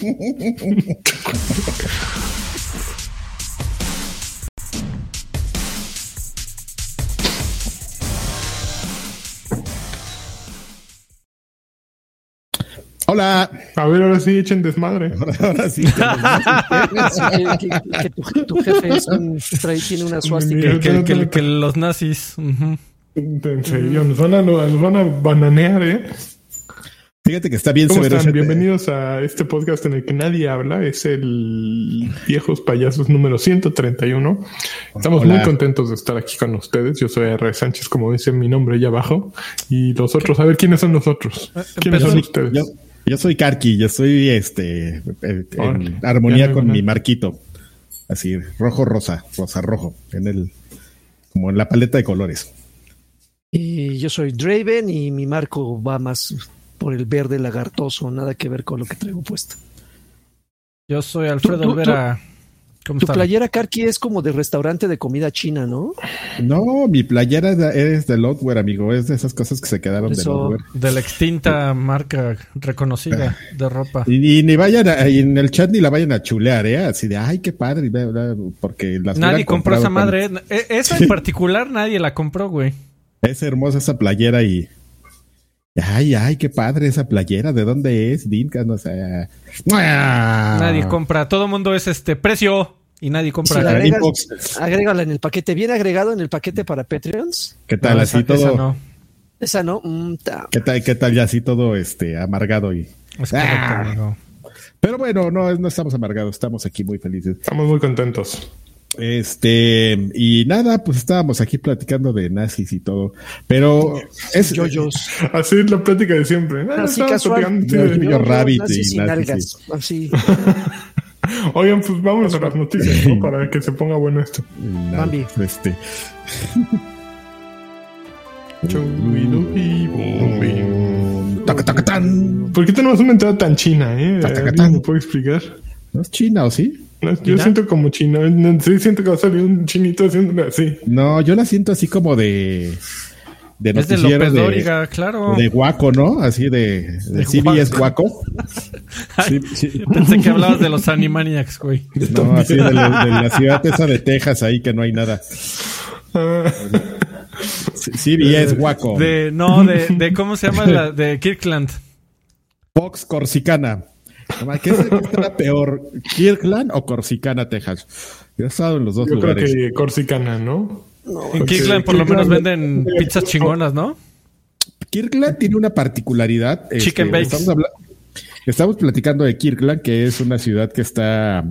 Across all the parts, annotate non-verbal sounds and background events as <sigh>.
<laughs> Hola. A ver, ahora sí echen desmadre. <laughs> Ahora <laughs> sí. que, que- que tu, tu jefe es un, trae- tiene una suástica. Que, que- que- que los nazis. ujú. En serio, nos van a, nos van a bananear, ¿eh? Fíjate que está bien ¿Cómo severo están? Bienvenidos a este podcast en el que nadie habla. Es el Viejos Payasos número 131. Estamos Hola. muy contentos de estar aquí con ustedes. Yo soy R. Sánchez, como dice mi nombre allá abajo. Y los otros, a ver, ¿quiénes son los otros? ¿Quiénes empezó- son ustedes? Yo, yo soy Karki, yo soy este eh, en armonía con mi marquito. Así, rojo, rosa, rosa, rojo, en el, como en la paleta de colores. Y yo soy Draven y mi marco va más por el verde lagartoso, nada que ver con lo que traigo puesto. Yo soy Alfredo Tú- tú- Olvera. ¿Cómo Tu playera Karki es como de restaurante de comida china, ¿no? No, mi playera es de- Lotware, amigo. Es de esas cosas que se quedaron de. Lotware. De la extinta marca reconocida de ropa. Y, y ni vayan a- y en el chat ni la vayan a chulear, ¿eh? Así de, ay, qué padre, porque las Nadie compró esa madre. ¿eh? E- Esa en particular nadie la compró, güey. con- Es hermosa esa playera y... Ay, ay, qué padre esa playera. ¿De dónde es? Dinka, no sé. Nadie compra. Todo mundo es este precio y nadie Si compra. la Para agregas, agrégala en el paquete. ¿Bien agregado en el paquete para Patreons? ¿Qué tal? No, así esa- todo... esa no. Esa no. Mm, ta. ¿Qué tal, qué tal ya así todo este amargado y... Es correcto, Ah. amigo. Pero bueno, no, no estamos amargados, estamos aquí muy felices. Estamos muy contentos. Este, y nada, pues estábamos aquí platicando de nazis y todo. Pero es Yoyos. <laughs> Así es la plática de siempre. Así casual. Yo- de- yo- Rabbit nazis y nazis. Así. <laughs> Oigan, pues vamos a las noticias, ¿no? Para que se ponga bueno esto. Bambi. este. <laughs> ¿Por qué tenemos una entrada tan china, eh? Tacacatán. ¿Alguien me puede explicar? ¿No es China o sí? No, yo siento como chino. no, Sí, siento que va a salir un chinito haciendo así. No, yo la siento así como de. De Es de noticiero López de, Dóriga, claro. de guaco, ¿no? Así de, de, De CBS guaco. <laughs> Ay, Sí, sí. Pensé que hablabas de los Animaniacs, güey. <laughs> No, así de la, de la ciudad esa de Texas ahí que no hay nada. <laughs> Sí, CBS guaco. De, no, de, de ¿cómo se llama? La, de Kirkland. Fox Corsicana. ¿Qué, es- qué estará peor? ¿Kirkland o Corsicana, Texas? Yo he estado en los dos yo creo lugares. que corsicana, ¿no? En Kirkland por lo menos venden pizzas chingonas, ¿no? Kirkland tiene una particularidad. este, Chicken bakes. Estamos, estamos platicando de Kirkland, que es una ciudad que está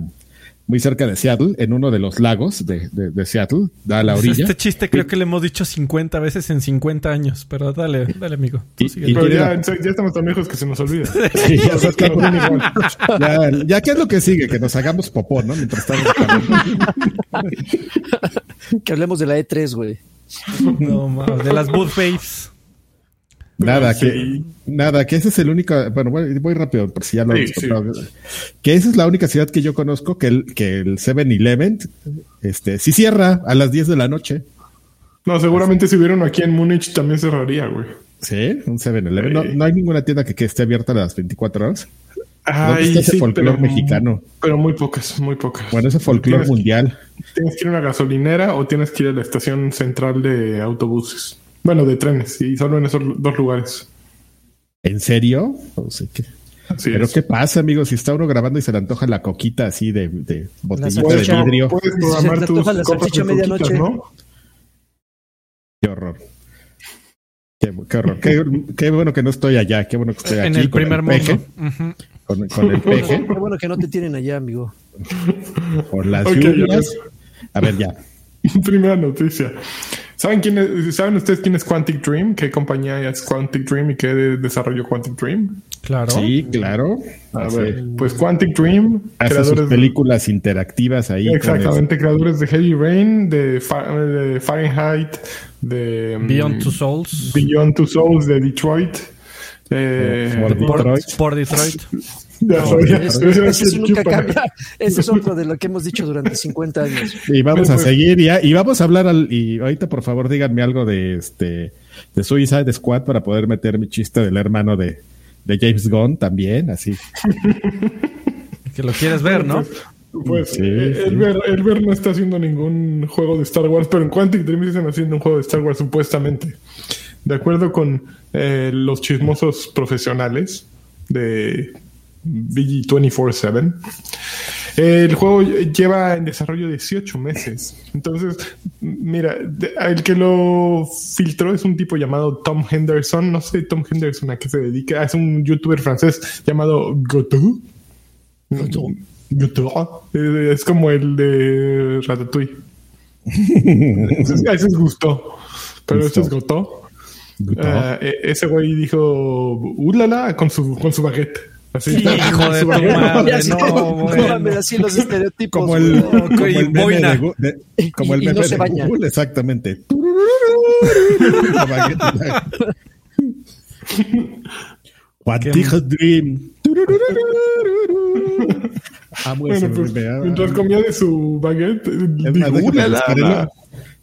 muy cerca de Seattle, en uno de los lagos de, de- de Seattle, da a la orilla. Este chiste creo que le hemos dicho 50 veces en 50 años, pero dale, dale, amigo. Tú Y- sigue. y- Pero ya, la- ya estamos tan lejos que se nos olvida. <laughs> Sí, ya, igual. ya, ya, ¿qué es lo que sigue? Que nos hagamos popó, ¿no? Mientras estamos. Que hablemos de la E3, güey. No, mames, de las Booth Babes. Nada, Sí. que nada, que ese es el único, bueno, voy, voy rápido por si ya lo Sí, sí. Que esa es la única ciudad que yo conozco que el que el 7-Eleven este sí cierra a las 10 de la noche. No, seguramente si hubiera uno aquí en Múnich también cerraría, güey. Sí, un 7-Eleven. No, no hay ninguna tienda que, que esté abierta a las 24 horas. ¿Dónde está ese folclore mexicano? Pero muy pocas, muy pocas. Bueno, ese folclore que- mundial. Tienes que ir a una gasolinera o tienes que ir a la estación central de autobuses. Bueno, de trenes, y solo en esos dos lugares. ¿En serio? No sé qué. Así Pero es. qué pasa, amigos, si está uno grabando y se le antoja la coquita así de, de botellita de vidrio. Puedes programar te tus la salchicha de coquitas, medianoche. ¿no? Qué horror. Qué, qué horror. Qué, qué bueno que no estoy allá. Qué bueno que estoy aquí. En el con primer peje, mundo. Ujú. Con, con el peje, Qué bueno que no te tienen allá, amigo. por las Ok, lluvias. A ver, ya. <laughs> Primera noticia. ¿Saben quién es- ¿Saben ustedes quién es Quantic Dream? ¿Qué compañía es Quantic Dream y qué de- desarrolló Quantic Dream? Claro. Sí, claro. A Hace, ver, pues Quantic Dream, hace sus creadores de, películas interactivas ahí. exactamente, creadores de Heavy Rain, de, Fa- de Fahrenheit, de mm, Beyond Two Souls. Beyond Two Souls, de Detroit. Eh, Por, Detroit. por Detroit. Ya sabía. Ese es nunca <laughs> cambia. Otro de lo que hemos dicho durante 50 años. Y vamos a seguir ya. Y vamos a hablar al, y ahorita por favor díganme algo de este de Suicide Squad para poder meter mi chiste del hermano de, de James Gunn también, así. <laughs> Que lo quieres ver, ¿no? Pues Sí, eh, sí. El, ver, el ver no está haciendo ningún juego de Star Wars, pero en Quantic Dream sí están haciendo un juego de Star Wars supuestamente. De acuerdo con eh, los chismosos profesionales de VG247, el juego lleva en desarrollo 18 meses. Entonces, mira, el que lo filtró es un tipo llamado Tom Henderson. No sé Tom Henderson a qué se dedica. Es un youtuber francés llamado Gotou. Gotou. Eh, Es como el de Ratatouille. <laughs> Es- ese es Gusto. Pero este es Goto. Ah, e- ese güey dijo, ulala, con su, con su baguette. Así. Hijo de tu madre, no, bueno. mames, así los estereotipos. Como el, como el meme boina. de, <laughs> como Y- meme. Google, exactamente. <laughs> Dream. <laughs> Amo Bueno, pues, ah. mientras comía de su baguette.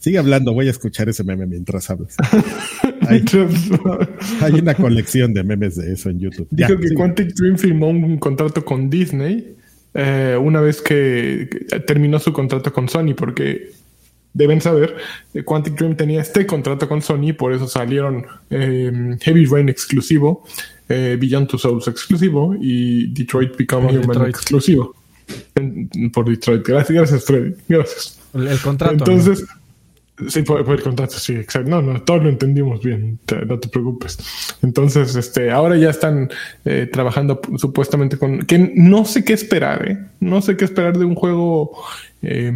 Sigue hablando, voy a escuchar ese meme mientras hablas. <laughs> Hay, una colección de memes de eso en YouTube. Ya, Dijo que sigue. Quantic Dream firmó un contrato con Disney eh, una vez que, terminó su contrato con Sony, porque deben saber, eh, Quantic Dream tenía este contrato con Sony, por eso salieron eh, Heavy Rain exclusivo, eh, Beyond Two Souls exclusivo y Detroit Become Human Detroit. exclusivo. En- por Detroit. Gracias, gracias, Freddy. Gracias. El, el contrato. Entonces, sí, por, por el contrato, sí, exacto. No, no, todos lo entendimos bien, te- no te preocupes. Entonces, este, ahora ya están eh, trabajando supuestamente con, que no sé qué esperar, ¿eh? No sé qué esperar de un juego eh,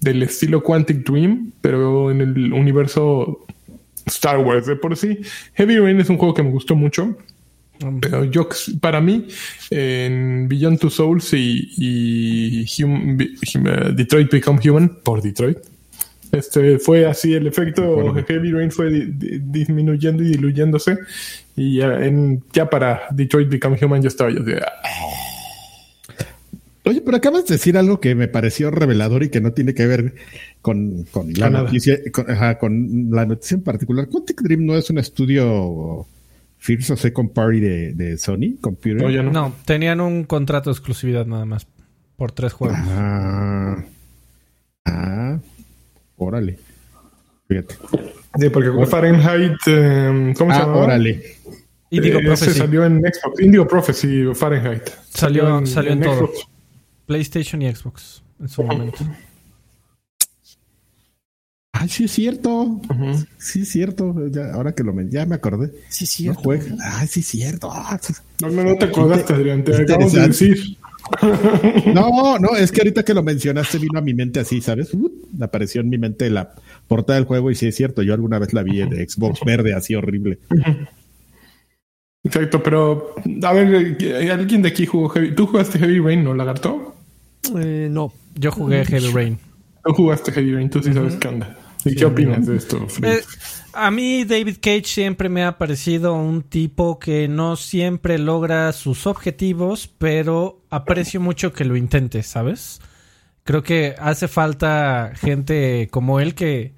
del estilo Quantic Dream, pero en el universo Star Wars de por sí. Heavy Rain es un juego que me gustó mucho. Mm. Pero yo, para mí, en Beyond Two Souls y, y Hum- Hum- eh, Detroit Become Human, por Detroit, este fue así el efecto Heavy Rain fue di- di- disminuyendo y diluyéndose. Y ya, en, ya para Detroit Become Human ya estaba yo de, "Ah, Oye, pero acabas de decir algo que me pareció revelador y que no tiene que ver con, con la nada. noticia, con, ajá, con la noticia en particular. Quantic Dream no es un estudio First o Second Party de, de Sony Computer. no, ya no. No, tenían un contrato de exclusividad nada más. Por tres juegos. Ah, ah, órale. Fíjate. Sí, porque Fahrenheit, eh, ¿cómo se Ah, llama? órale. Y digo, Eh, ese salió en Xbox. Indigo Prophecy Fahrenheit. Salió, salió en, todo. Xbox. PlayStation y Xbox en su momento. Ay, sí es cierto. Sí es cierto. Ya, ahora que lo men- ya me acordé. Sí. No juega. Ay, sí es cierto. Ah, sí. No, no, no te acordaste, Adrián. Te acabamos de decir. No, no, es que ahorita que lo mencionaste vino a mi mente así, ¿sabes? Uh, apareció en mi mente la portada del juego y sí es cierto, yo alguna vez la vi en Xbox verde así horrible. Exacto, pero a ver, ¿hay ¿alguien de aquí jugó Heavy? ¿Tú jugaste Heavy Rain, no, Lagarto? Eh, no. Yo jugué Heavy Rain. Tú jugaste Heavy Rain, tú sí sabes qué onda. ¿Y qué opinas de esto, Fred? Eh, a mí David Cage siempre me ha parecido un tipo que no siempre logra sus objetivos, pero aprecio mucho que lo intente, ¿sabes? Creo que hace falta gente como él que,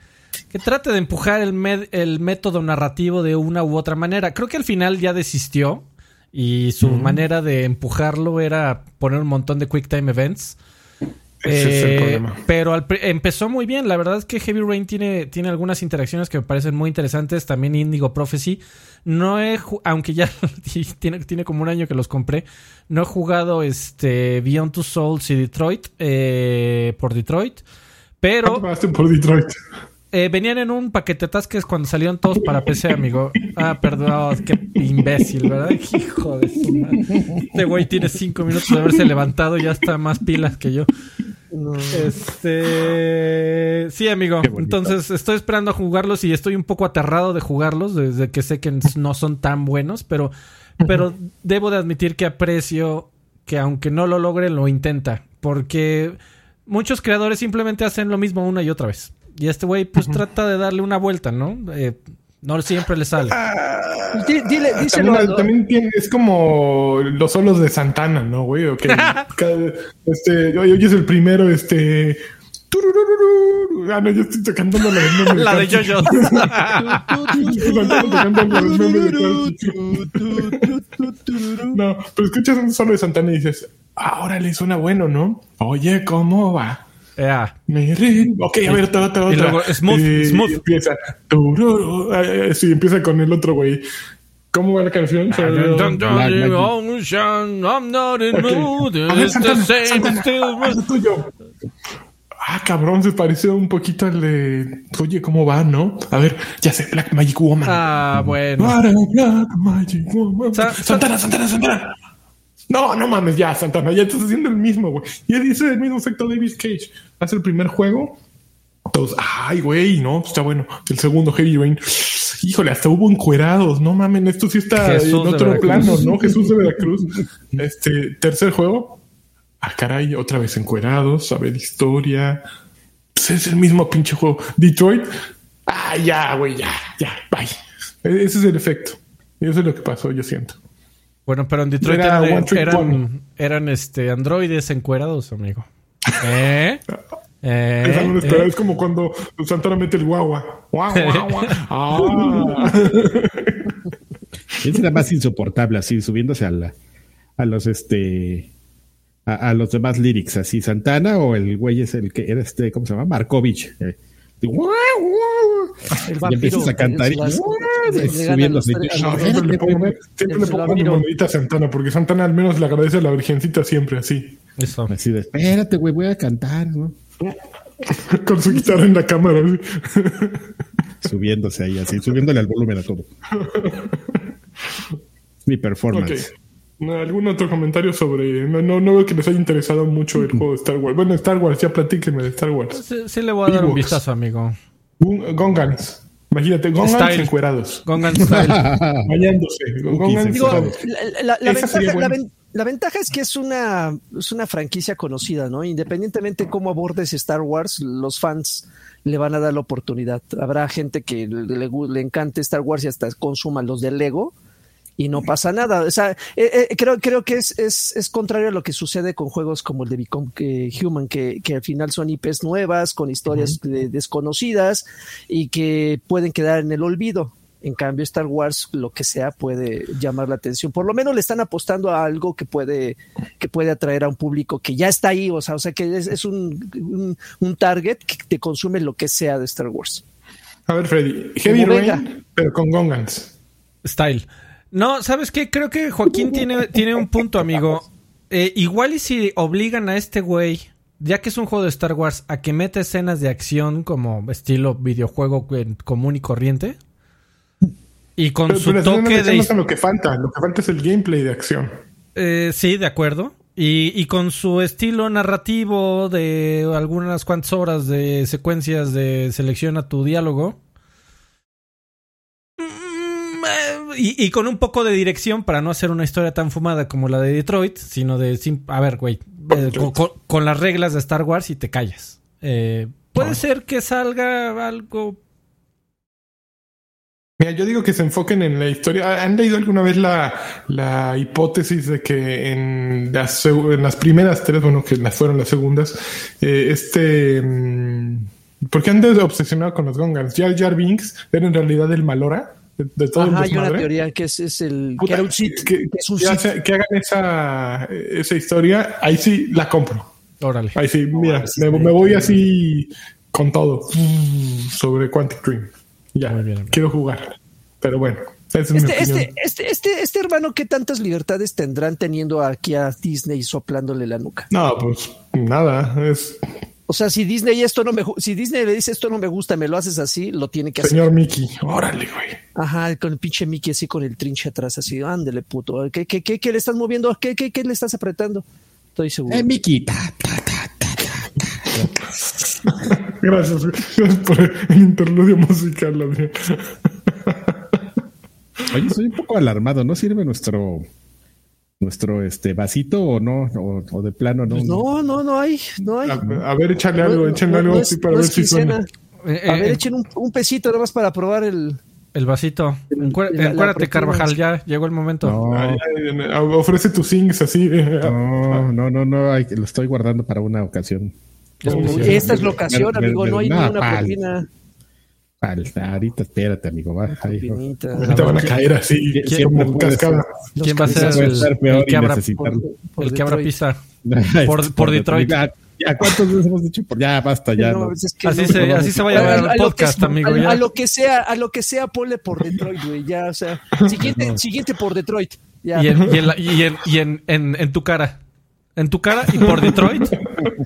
que trate de empujar el, med- el método narrativo de una u otra manera. Creo que al final ya desistió y su manera de empujarlo era poner un montón de quick time events. Ese es el Eh, problema. Pero al empezó muy bien. La verdad es que Heavy Rain tiene, tiene algunas interacciones que me parecen muy interesantes. También Indigo Prophecy. No he, aunque ya <laughs> tiene, tiene como un año que los compré. No he jugado este Beyond Two Souls y Detroit eh, por Detroit. ¿Cuánto Pero <laughs> por Detroit? eh, venían en un paquete atasques cuando salieron todos para PC, amigo. Ah, perdón, qué imbécil, ¿verdad? <laughs> Hijo de su madre. Este güey tiene cinco minutos de haberse levantado y ya está más pilas que yo. No. Este. <laughs> Sí, amigo. Entonces estoy esperando a jugarlos y estoy un poco aterrado de jugarlos desde que sé que <laughs> no son tan buenos, pero, pero debo de admitir que aprecio que aunque no lo logre, lo intenta. Porque muchos creadores simplemente hacen lo mismo una y otra vez. Y este güey, pues trata de darle una vuelta, ¿no? Eh, no siempre le sale. Di- Dile, díselo. También, ¿no? también tiene, es como los solos de Santana, ¿no, güey? Ok, <laughs> cada- este, hoy, hoy es el primero, este... tururururu. Ah, no, yo estoy tocando <laughs> la de La <laughs> de. Jojo. No, pero escuchas un solo de Santana y dices, ahora le suena bueno, ¿no? Oye, ¿cómo va? Ri- Ok, a ver, otra, otra, Y otra. luego, smooth, Y smooth. Empieza. Eh, eh, Sí, empieza con el otro güey. ¿Cómo va la canción? Ah, cabrón, se parece un poquito al de. Oye, ¿cómo va, no? A ver, ya sé, Black Magic Woman. Ah, bueno. Black Magic Woman. Sa- Santana, Santana, Santana. No, no mames, ya, Santana, ya estás haciendo el mismo, güey. Y él dice el mismo efecto David Cage. Hace el primer juego. Todos, ay, güey, no, está bueno. El segundo, Heavy Rain. Híjole, hasta hubo encuerados. No mames, esto sí está Jesús en otro plano, ¿no? Jesús de Veracruz. Este, tercer juego. Ah, caray, otra vez encuerados. A ver, historia. Pues es el mismo pinche juego. Detroit. Ah, ya, güey, ya, ya, bye. E- Ese es el efecto. Y eso es lo que pasó, yo siento. Bueno, pero en Detroit Era eran, eran, eran, este androides encuerados, amigo. ¿Eh? <laughs> ¿Eh? Esa no. ¿Eh? Es como cuando Santana mete el guagua. Guau, guau. Ah. <laughs> ¿Quién <laughs> será más insoportable así, subiéndose a, la, a los este a, a los demás lyrics, así Santana o el güey es el que era este, ¿cómo se llama? Markovich. eh. El Y empiezas a cantar y los- siempre le pongo, siempre le pongo mi monedita a Santana, porque Santana al menos le agradece a la virgencita siempre así. Eso. Así de, espérate, güey, voy a cantar, ¿no? <laughs> Con su guitarra en la cámara. Subiéndose ahí, así, subiéndole al volumen a todo. Mi performance. ¿Algún otro comentario sobre.? No, no, no veo que les haya interesado mucho el juego de Star Wars. Bueno, Star Wars, ya platíquenme de Star Wars. Sí, sí le voy a dar un vistazo, amigo. Gongans. Imagínate, Gongans Style. encuerados. Gongan <laughs> Style. Bañándose. Gongans Digo, la, la- la ventaja, la, buena. ven- la ventaja es que es una, es una franquicia conocida, ¿no? Independientemente de cómo abordes Star Wars, los fans le van a dar la oportunidad. Habrá gente que le, le le encante Star Wars y hasta consuma los de Lego y no pasa nada. O sea, eh, eh, creo, creo que es, es, es contrario a lo que sucede con juegos como el de Become eh, Human, que, que al final son IPs nuevas, con historias de- desconocidas y que pueden quedar en el olvido. En cambio, Star Wars, lo que sea, puede llamar la atención. Por lo menos le están apostando a algo que puede, que puede atraer a un público que ya está ahí. O sea, o sea que es, es un, un, un target que te consume lo que sea de Star Wars. A ver, Freddy. Heavy Rain, pero con Gongans. Style. No, ¿sabes qué? Creo que Joaquín tiene, tiene un punto, amigo. Eh, igual y si obligan a este güey, ya que es un juego de Star Wars, a que meta escenas de acción como estilo videojuego común y corriente. Y con Pero, su pero toque de... es lo que falta. Lo que falta es el gameplay de acción. Eh, sí, de acuerdo. Y, y con su estilo narrativo de algunas cuantas horas de secuencias de selecciona tu diálogo. Mm, eh, Y, y con un poco de dirección para no hacer una historia tan fumada como la de Detroit, sino de... A ver, güey, eh, con, con- con las reglas de Star Wars y te callas. Eh, puede ser que salga algo... Mira, yo digo que se enfoquen en la historia. ¿Han leído alguna vez la, la hipótesis de que en las, en las primeras tres, bueno, que las fueron las segundas, eh, este... mm, ¿Por qué han de- obsesionado con los Gongans? Jar Jar Binks era en realidad el Malora de, de todo Ajá, el hay una teoría que es, es el Puta, que era un Sith, que, que es un que Sith. hace- que hagan esa, esa historia, ahí sí la compro. Órale. Ahí sí, mira, sí, me, voy así con todo sobre Quantic Dream. Ya, Muy bien, amigo. quiero jugar. Pero bueno, es Este, este, este, este, este hermano, ¿qué tantas libertades tendrán teniendo aquí a Disney soplándole la nuca? No, pues nada, es O sea, si Disney esto no me, si Disney le dice esto no me gusta, me lo haces así, lo tiene que hacer. señor Mickey. Órale, güey. Ajá, con el pinche Mickey así con el trinche atrás, así, ándele puto. ¿Qué, qué, qué, qué le estás moviendo? ¿Qué, qué, qué le estás apretando? Estoy seguro. Eh, Miki, ta, ta, ta, ta, ta. Gracias, güey. gracias por el interludio musical, Adrián. Oye, estoy un poco alarmado. ¿No sirve nuestro nuestro este vasito o no? O, o de plano no. Pues no, no, no hay, no hay. A, a ver, échale algo, No, échale no, algo no es- para no ver si suena. quincena. Eh, A eh, ver, echen un, un pesito nada más para probar el. el vasito. Encuérdate, proteína. Carvajal, ya llegó el momento. No, Ay, ay, ay, ofrece tus sings así. eh, <laughs> no, no, no, no, hay lo estoy guardando para una ocasión. Especial. Esta es la ocasión, amigo, no hay me- ni propina. Ahorita espérate, amigo. Va, ahí, Pinita. Te van a caer así, ¿Quién- quién puede cascada. ¿Quién va a ser el, estar peor el que abra, Por el que abra Detroit. pista? <laughs> Por, Detroit. Ya, ya, ¿cuántos veces hemos dicho? Por, ya, basta, ya. No, no. es que Así no, se, así se va a llamar a- el a que podcast, amigo. A, ya. a lo que sea, a lo que sea, ponle por Detroit, güey. Ya, o sea, siguiente, siguiente por Detroit. Ya. Y, en, y, en, la- y en- y en- en- en tu cara. En tu cara y por Detroit.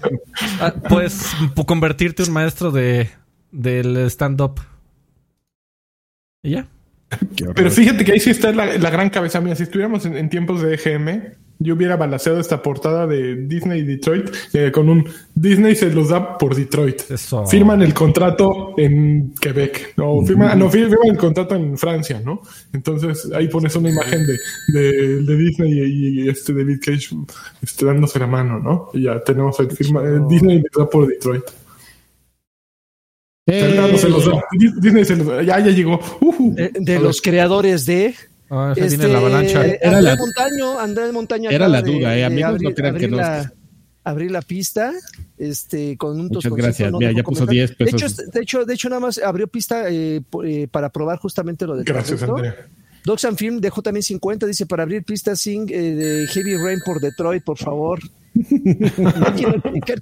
<laughs> ah, puedes pu- convertirte en un maestro de del stand-up. Y ya. <laughs> Pero fíjate que ahí sí está la, la gran cabeza mía. Si estuviéramos en, en tiempos de EGM, yo hubiera balanceado esta portada de Disney y Detroit eh, con un Disney se los da por Detroit. Eso. Firman el contrato en Quebec. No, firman, no, fir- firman el contrato en Francia, ¿no? Entonces ahí pones una imagen de, de, de Disney y, y este David Cage este, dándose la mano, ¿no? Y ya tenemos el firma. eh, Disney les da por Detroit. Eh, Fernando se los da. Dis- Disney se los da. Ya, ya llegó. Ujú. Eh, de los creadores de Ah, este, viene la avalancha. Era Andrés la- Montaño, Andrés Montaño Era la duda, eh, amigos, no crean abrir que no la, abrir la pista, este, con un Muchas gracias. no Mira, ya puso comentar. 10 De pesos. hecho, de hecho, de hecho, nada más abrió pista eh, eh, para probar justamente lo de Gracias, Toronto. Andrea. Docs and Film dejó también 50, dice para abrir pista Sing eh, de Heavy Rain por Detroit, por favor.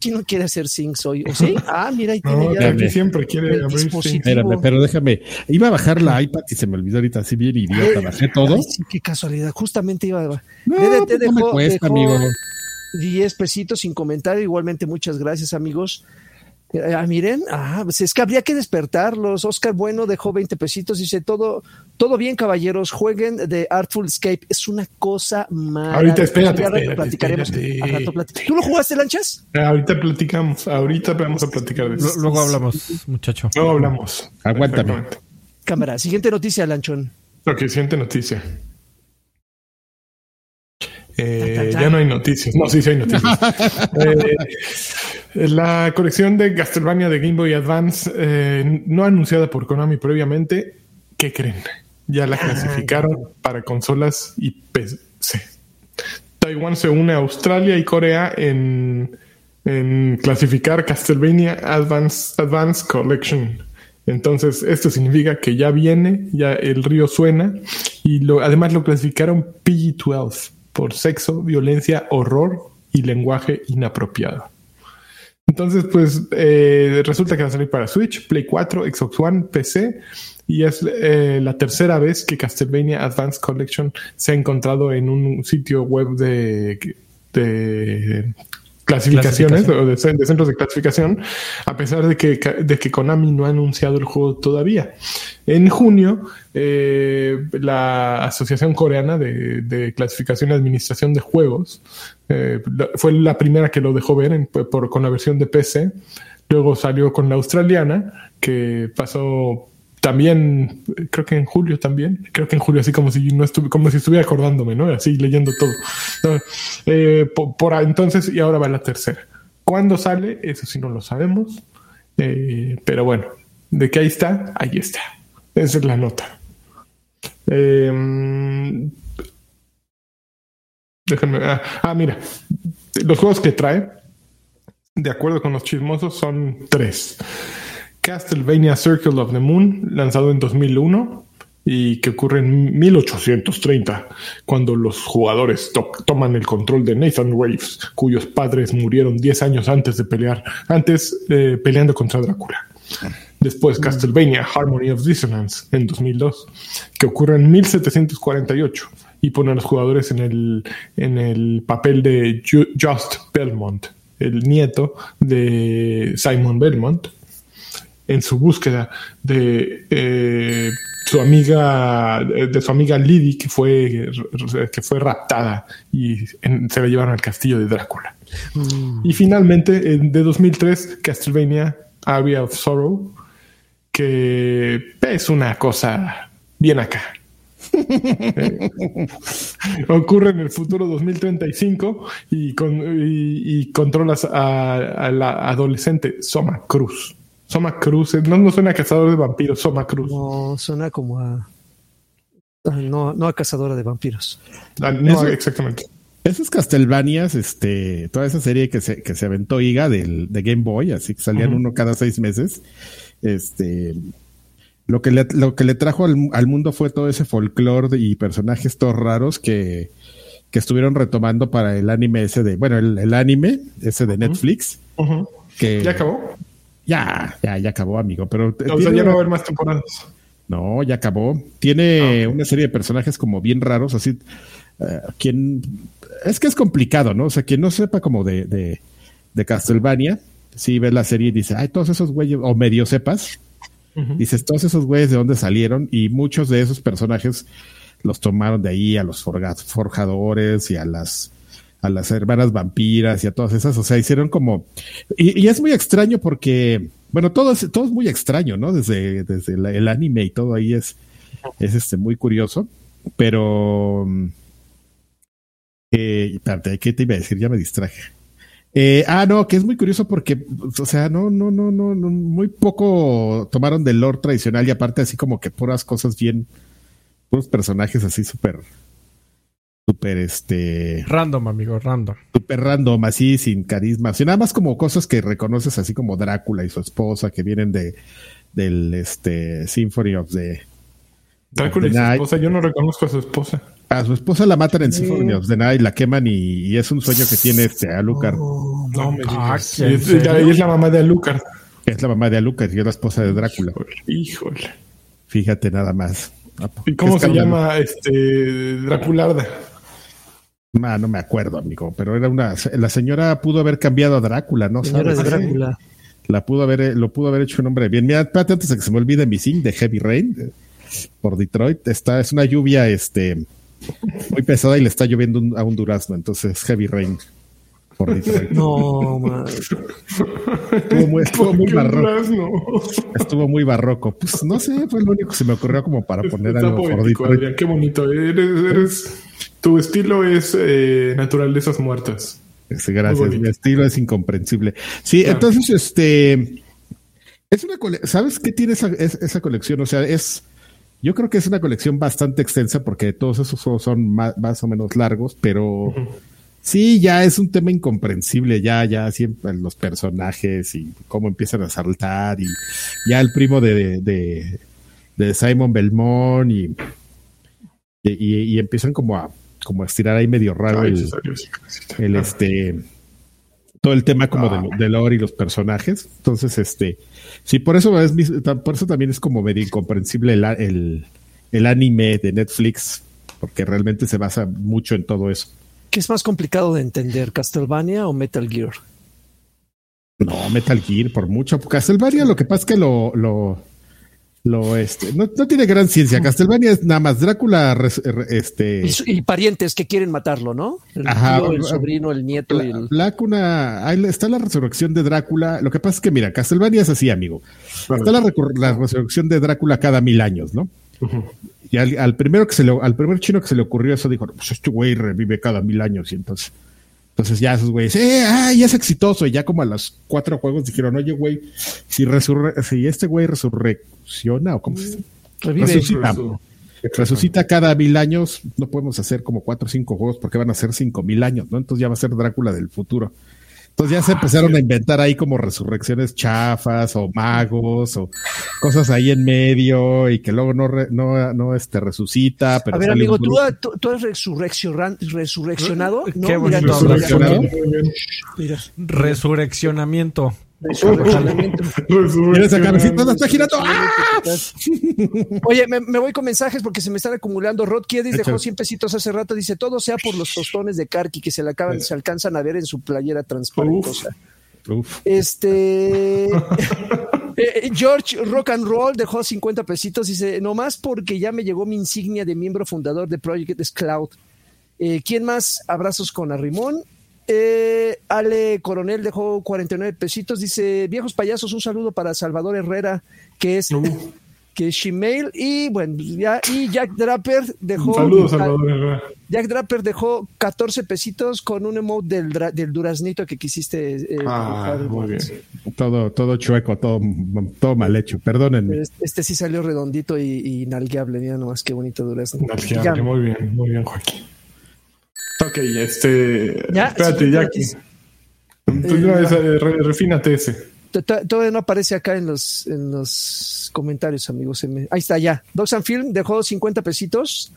¿Quién no, quiere hacer Sing hoy? ¿O sí? Ah, mira, ahí tiene No, ya. Dame. siempre quiere El abrir. Espérame, pero déjame. Iba a bajar la iPad y se me olvidó ahorita. Así bien idiota. Bajé todo. Ay, sí, qué casualidad. Justamente iba a. No, DDT pues no me dejó- cuesta, dejó amigo. 10 pesitos sin comentario. Igualmente, muchas gracias, amigos. Eh, ah, miren, ah, pues es que habría que despertarlos. Oscar Bueno dejó 20 pesitos. Dice: Todo, todo bien, caballeros. Jueguen de Artful Escape. Es una cosa maravillosa. Ahorita, espérate, rato platicaremos. espérate. Rato ¿Tú lo jugaste, Lanchas? Ahorita platicamos. Ahorita vamos a platicar de Lu- eso. Luego hablamos, muchacho. Luego hablamos. Aguántame. Cámara. Siguiente noticia, Lanchón. Ok, siguiente noticia. Eh, ya no hay noticias. No, sí, sí hay noticias. <laughs> Eh, la colección de Castlevania de Game Boy Advance, eh, no anunciada por Konami previamente, ¿qué creen? Ya la clasificaron para consolas y PC. Taiwán se une a Australia y Corea en, en clasificar Castlevania Advance, Advance Collection. Entonces, esto significa que ya viene, ya el río suena y lo, además lo clasificaron PG-12 por sexo, violencia, horror y lenguaje inapropiado. Entonces, pues eh, resulta que va a salir para Switch, Play 4, Xbox One, PC y es eh, la tercera vez que Castlevania Advance Collection se ha encontrado en un sitio web de clasificaciones o de, cen- de centros de clasificación, a pesar de que, de que Konami no ha anunciado el juego todavía. En junio, eh, la Asociación Coreana de, de Clasificación y Administración de Juegos eh, fue la primera que lo dejó ver en- por, con la versión de PC. Luego salió con la australiana, que pasó también, creo que en julio también, creo que en julio, así como si no estuve, como si estuviera acordándome, ¿no? Así leyendo todo. Eh, por, entonces, y ahora va la tercera. ¿Cuándo sale? Eso sí no lo sabemos. Eh, pero bueno, de que ahí está, ahí está. Esa es la nota. Eh, déjenme. Ah, ah, mira. Los juegos que trae, de acuerdo con los chismosos, son tres. Castlevania Circle of the Moon, lanzado en 2001 y que ocurre en 1830, cuando los jugadores to- toman el control de Nathan Waves, cuyos padres murieron 10 años antes de pelear, antes eh, peleando contra Drácula. Después Castlevania Harmony of Dissonance en 2002, que ocurre en 1748 y pone a los jugadores en el, en el papel de Ju- Just Belmont, el nieto de Simon Belmont, en su búsqueda de eh, su amiga de su amiga Lily que fue que fue raptada y en- se la llevaron al castillo de Drácula. Y finalmente en- de 2003 Castlevania Aria of Sorrow que es una cosa bien acá. Eh, <laughs> ocurre en el futuro 2035 y, con, y, y controlas a, a la adolescente Soma Cruz. Soma Cruz, no, no suena a cazador de vampiros, Soma Cruz. No, suena como a. ah, No, no a cazadora de vampiros. Ah, no, Eso- exactamente. Esos Castlevanias, este, toda esa serie que se, que se aventó Iga del, de Game Boy, así que salían uno cada seis meses. Este, lo que le, lo que le trajo al, al mundo fue todo ese folclore y personajes todos raros que, que estuvieron retomando para el anime ese de, bueno, el, el anime ese de Netflix. Que ¿Ya acabó? Ya, ya, ya acabó, amigo. Pero O sea, tiene ya no va a haber más temporadas. no, ya acabó. Tiene una serie de personajes como bien raros, así. eh, quien es que es complicado, ¿no? O sea, quien no sepa como de, de, de Castlevania, si ve la serie y dice, ay, todos esos güeyes, o medio sepas, dices, todos esos güeyes de dónde salieron, y muchos de esos personajes los tomaron de ahí a los forjadores y a las a las hermanas vampiras y a todas esas, o sea, hicieron como y, y es muy extraño porque bueno, todo es, todo es muy extraño, ¿no? Desde, desde el anime y todo ahí es, es este muy curioso, pero mm, eh, espérate, ¿qué te iba a decir? Ya me distraje. Eh, ah, no, que es muy curioso porque, o sea, no, no, no, no, no, muy poco tomaron del lore tradicional y aparte así como que puras cosas bien, puros personajes así súper, súper, este, Random, amigo, random. súper random, así sin carisma, así nada más como cosas que reconoces así como Drácula y su esposa que vienen de, del, este, Symphony of the, Drácula y su Night. esposa. Yo no reconozco a su esposa. a su esposa la matan en Symphony of the Night, la queman y, y es un sueño que tiene este Alucard, No me Ah, digas. ¿en Y es, serio? y es la mamá de Alucard. es la mamá de Alucard y es la esposa de Drácula. Híjole. Fíjate nada más. ¿Y cómo se llama este Dracularda? Ah, no me acuerdo, amigo, pero era una. La señora pudo haber cambiado a Drácula, ¿no? Señora. Drácula. La pudo haber, lo pudo haber hecho un hombre bien. Mira, espérate, antes de que se me olvide mi zinc de Heavy Rain por Detroit. Está, es una lluvia este muy pesada y le está lloviendo un- a un durazno, entonces Heavy Rain por Detroit. <laughs> No, man. Estuvo muy, estuvo muy ¿Qué barroco. durazno? Estuvo muy barroco. Pues no sé, fue lo único que se me ocurrió como para poner Está algo por poético, Detroit. Adrián. Qué bonito. Eres, eres- tu estilo es eh, naturalezas muertas. Gracias. Mi estilo es incomprensible. Sí, Claro. entonces, este. Es una cole- ¿Sabes qué tiene esa, es- esa colección? O sea, es. Yo creo que es una colección bastante extensa porque todos esos juegos son más, o menos largos, pero sí, ya es un tema incomprensible. Ya, ya siempre los personajes y cómo empiezan a saltar y ya el primo de, de, de Simon Belmont y, y, y empiezan como a, como estirar ahí medio raro Ay, el, Cesario, sí, sí, sí. el este todo el tema como Ah. de, de lore y los personajes. Entonces, este, sí, por eso es por eso también es como medio incomprensible el, el, el anime de Netflix, porque realmente se basa mucho en todo eso. ¿Qué es más complicado de entender, Castlevania o Metal Gear? No, Metal Gear, por mucho. Castlevania, lo que pasa es que lo, lo, lo, este, no, no tiene gran ciencia. Castlevania es nada más Drácula, res- este, Y, su- y parientes que quieren matarlo, ¿no? El Ajá, tío, el Bla- sobrino, el nieto y Bla- el... Black, una, ahí está la resurrección de Drácula. Lo que pasa es que, mira, Castlevania es así, amigo. Está la, la resurrección de Drácula cada mil años, ¿no? Y al, al primero que se le, al primer chino que se le ocurrió eso dijo, pues este güey revive cada mil años y entonces, entonces ya esos güeyes, eh, ah, ya es exitoso y ya como a los cuatro juegos dijeron, oye güey, si resurre, si este güey resurrecciona o cómo se dice? Revive. Resucita. Resu- resucita cada mil años, no podemos hacer como cuatro o cinco juegos porque van a ser cinco mil años, ¿no? Entonces ya va a ser Drácula del futuro. Entonces ya se empezaron a inventar ahí como resurrecciones chafas o magos o cosas ahí en medio y que luego no re- no, no este resucita. Pero A ver, amigo, ¿tú, tú, tú eres resurrecciona- resurreccionado? Qué No, mira, no, hablar. Resurreccionado. Mira, Resurreccionamiento. <laughs> cabecita, está girando. ¡Ah! Oye, me, me voy con mensajes porque se me están acumulando. Rod Kiedis dejó Échale. 100 pesitos hace rato. Dice, todo sea por los tostones de Karki que se le acaban, se alcanzan a ver en su playera transparentosa. Uf. Este <laughs> eh, George Rock and Roll dejó 50 pesitos. Dice, nomás porque ya me llegó mi insignia de miembro fundador de Project Cloud. Eh, ¿Quién más? Abrazos con Arrimón. Eh, Ale Coronel dejó 49 pesitos. Dice, viejos payasos, un saludo para Salvador Herrera, que es, Uh, que es Gmail. Y bueno, ya, y Jack Draper dejó. Saludos, Salvador. Herrera. Jack Draper dejó 14 pesitos con un emote del, dra- del duraznito que quisiste. eh, Ah, dibujar, muy bien. Todo, todo chueco, todo, todo mal hecho. Perdónenme. Este, este sí salió redondito y, y nalgueable, mira nomás qué bonito durazno. Nalgueable. Muy bien, muy bien, Joaquín. Ok, este. Ya, espérate. Tú una vez, eh, re- refínate ese. todavía no aparece acá en los, en los comentarios, amigos. Ahí está, ya. Dogs and Film dejó 50 pesitos.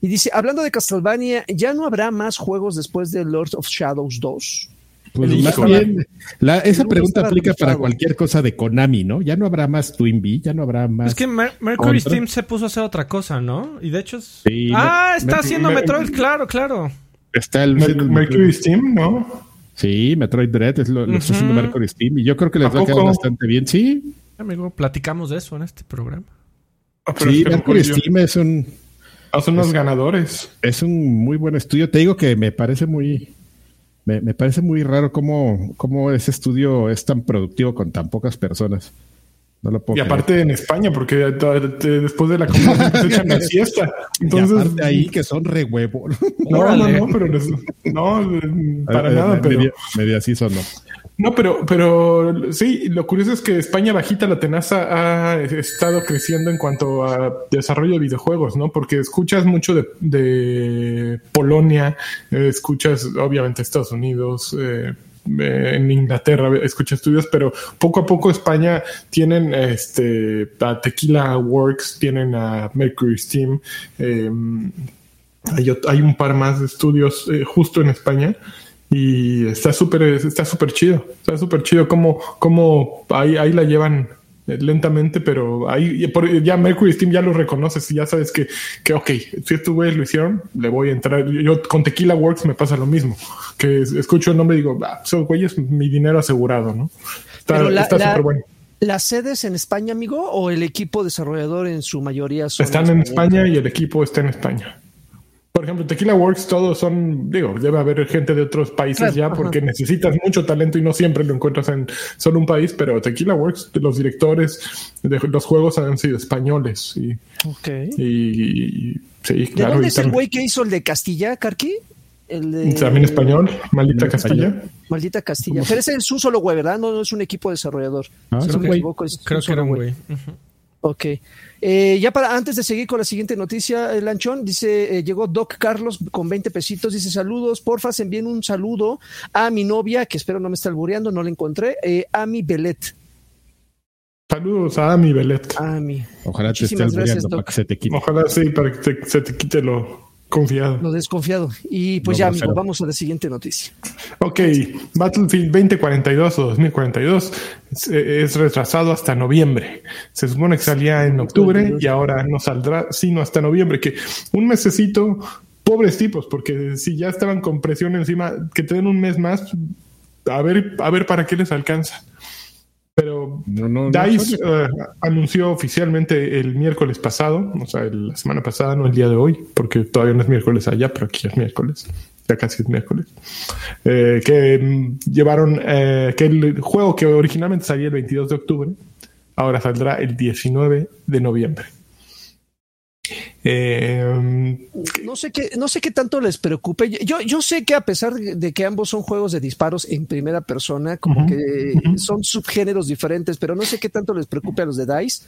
Y dice, hablando de Castlevania, ¿ya no habrá más juegos después de Lord of Shadows 2? Pues uno bien, la- esa pregunta aplica para cualquier cosa de Konami, ¿no? Ya no habrá más Twin Bee, ya no habrá más. Es que Mer- Mercury. Steam se puso a hacer otra cosa, ¿no? Y de hecho es... Sí, ah, Mer- está Mer- haciendo Mer- Metroid, claro, claro. Está el, Mer- el- Mercury Steam, ¿no? Sí, Metroid Dread es lo, lo está haciendo. Mercury Steam. Y yo creo que les ¿A va a quedar poco? bastante bien. Sí, Amigo, platicamos de eso en este programa. Ah, sí, es que Mercury yo- Steam es un, son los ganadores. es un muy buen estudio. Te digo que me parece muy. Me, me parece muy raro cómo, cómo ese estudio es tan productivo con tan pocas personas. No lo puedo Y creer. aparte en España, porque después de la comida se echan la siesta. <laughs> Y Entonces, aparte ahí que son re huevo. <laughs> no, no, no, pero no, <laughs> para Eh, nada, eh, pero media- media así son, ¿no? no, pero, pero sí, lo curioso es que España bajita la tenaza ha estado creciendo en cuanto a desarrollo de videojuegos, ¿no? Porque escuchas mucho de, de Polonia, eh, escuchas obviamente Estados Unidos, eh, en Inglaterra escuchas estudios, pero poco a poco España tienen este a Tequila Works, tienen a Mercury Steam, eh, hay, hay un par más de estudios eh, justo en España y está súper está súper chido, está súper chido como como ahí, ahí la llevan lentamente, pero ahí ya Mercury Steam ya lo reconoces y ya sabes que, que ok, si estos güeyes lo hicieron, le voy a entrar. Yo con Tequila Works me pasa lo mismo, que es- escucho el nombre y digo, ah, esos güeyes, mi dinero asegurado, ¿no? Está Pero la- está la- súper bueno. ¿Las sedes en España, amigo, o el equipo desarrollador en su mayoría son Están en? España y el equipo está en España. Por ejemplo, Tequila Works, todos son, digo, debe haber gente de otros países Claro, ya ajá. porque necesitas mucho talento y no siempre lo encuentras en solo un país, pero Tequila Works, los directores de los juegos han sido españoles y, Ok. y- y- sí, ¿De claro. dónde y es el güey que hizo el de Castilla, Carqui? El de... también español, maldita Castilla. español. Maldita Castilla. Pero ese es un solo güey, ¿verdad? No, no es un equipo desarrollador. Ah, si es no un me güey. equivoco, es Creo que era un güey. Ujú. Ok. Eh, ya para antes de seguir con la siguiente noticia, eh, Lanchón dice: eh, llegó Doc Carlos con 20 pesitos. Dice: Saludos, porfas, envíen un saludo a mi novia, que espero no me está albureando, no la encontré, eh, a mi Belet. Saludos a Ami Belet. Ami. Ojalá te esté Muchísimas gracias, albureando para que se te quite. Ojalá sí, para que te- se te quite lo confiado. Lo desconfiado. Y pues No, ya, amigo, vamos a la siguiente noticia. Ok, Battlefield 2042 o 2042 es, es retrasado hasta noviembre. Se supone que salía en octubre y ahora no saldrá sino hasta noviembre, que un mesecito, pobres tipos, porque si ya estaban con presión encima, que te den un mes más, a ver, a ver para qué les alcanza. Pero No, DICE eh, anunció oficialmente el miércoles pasado, o sea, el- la semana pasada, no el día de hoy, porque todavía no es miércoles allá, pero aquí es miércoles, ya casi es miércoles, eh, que mm, llevaron, eh, que el juego que originalmente salía el 22 de octubre, ahora saldrá el 19 de noviembre. Eh, No sé qué, no sé qué tanto les preocupe. Yo, yo sé que a pesar de que ambos son juegos de disparos en primera persona, como que son subgéneros diferentes, pero no sé qué tanto les preocupe a los de DICE.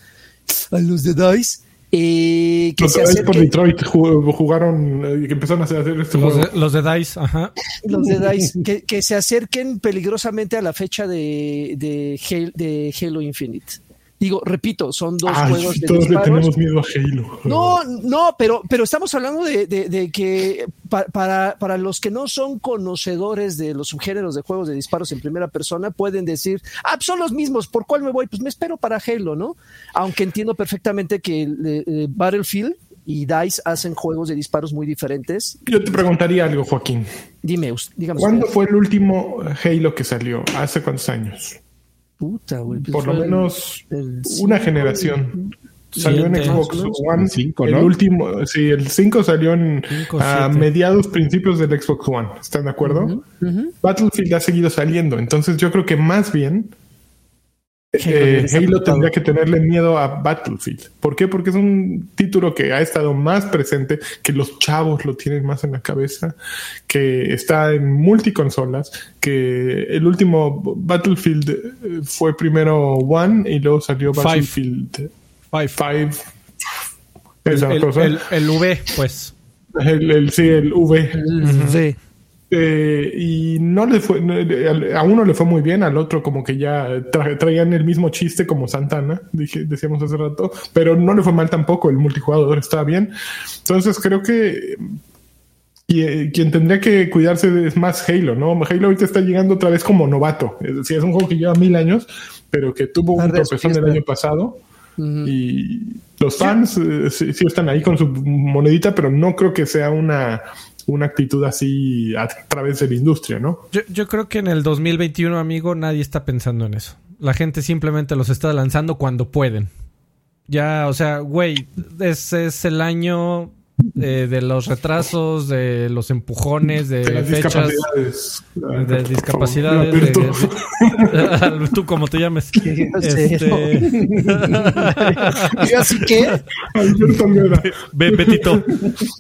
A los de DICE. eh, que los se de Dice por Detroit ju- jugaron eh, y que empezaron a hacer este Los juego. de, los de DICE, ajá. los de DICE, que, que se acerquen peligrosamente a la fecha de, de, Halo, de Halo Infinite. Digo, repito, son dos Ay, juegos de todos le tenemos miedo a Halo. No, no, pero, pero estamos hablando de, de- de que pa- para, para los que no son conocedores de los subgéneros de juegos de disparos en primera persona, pueden decir, ah, son los mismos, ¿por cuál me voy? Pues me espero para Halo, ¿no? Aunque entiendo perfectamente que eh, eh, Battlefield y DICE hacen juegos de disparos muy diferentes. Yo te preguntaría algo, Joaquín. Dime, dígame. ¿Cuándo usted. fue el último Halo que salió? ¿Hace cuántos años? Puta, güey, pues Por lo el- menos el una cinco, generación. Salió en. Xbox. One. El cinco, último, sí, el 5 salió en Cinco, a mediados, principios del Xbox One. ¿Están de acuerdo? Battlefield ha seguido saliendo. Entonces yo creo que más bien eh, Halo tendría que tenerle miedo a Battlefield. ¿Por qué? Porque es un título que ha estado más presente, que los chavos lo tienen más en la cabeza, que está en multiconsolas, que el último Battlefield eh, fue primero One y luego salió Five. Battlefield Five. 5. El, Esa el- cosa. el- el V, pues. El, el- sí, el V. V. Eh, y no le fue, a uno le fue muy bien, al otro como que ya traían el mismo chiste como Santana, dije, decíamos hace rato, pero no le fue mal tampoco, el multijugador estaba bien. Entonces creo que y, quien tendría que cuidarse es más Halo, ¿no? Halo ahorita está llegando otra vez como novato, es decir, es un juego que lleva mil años, pero que tuvo un profesor el año pasado. Y los fans eh, sí, están ahí con su monedita, pero no creo que sea una una actitud así a través de la industria, ¿no? Yo, creo que en el 2021, amigo, nadie está pensando en eso. La gente simplemente los está lanzando cuando pueden. Ya, o sea, güey, ese es el año eh, de los retrasos, de los empujones, de, de fechas, discapacidades. de discapacidades, de, <laughs> tú como te llames. Este... <laughs> así que Betito.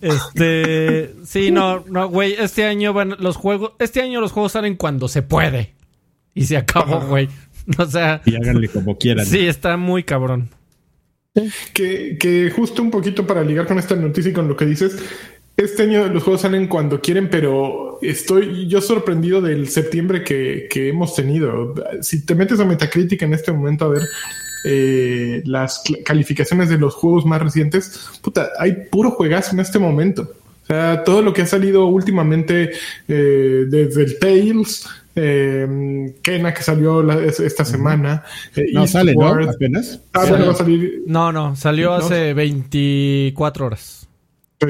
Este, sí, no, no, güey, este año van los juegos, este año los juegos salen cuando se puede y se acabó, güey. O sea, y háganle como quieran. Sí, está muy cabrón. Que, que justo un poquito para ligar con esta noticia y con lo que dices, este año los juegos salen cuando quieren, pero estoy yo sorprendido del septiembre que, que hemos tenido. Si te metes a Metacritic en este momento a ver eh, las calificaciones de los juegos más recientes, puta, hay puro juegazo en este momento. O sea, todo lo que ha salido últimamente eh, desde el Tales, eh, Kena que salió la, esta semana. Eh, no sale, ¿no? Apenas. Ah, bueno, va a salir. No, no, salió No. hace 24 horas. Sí.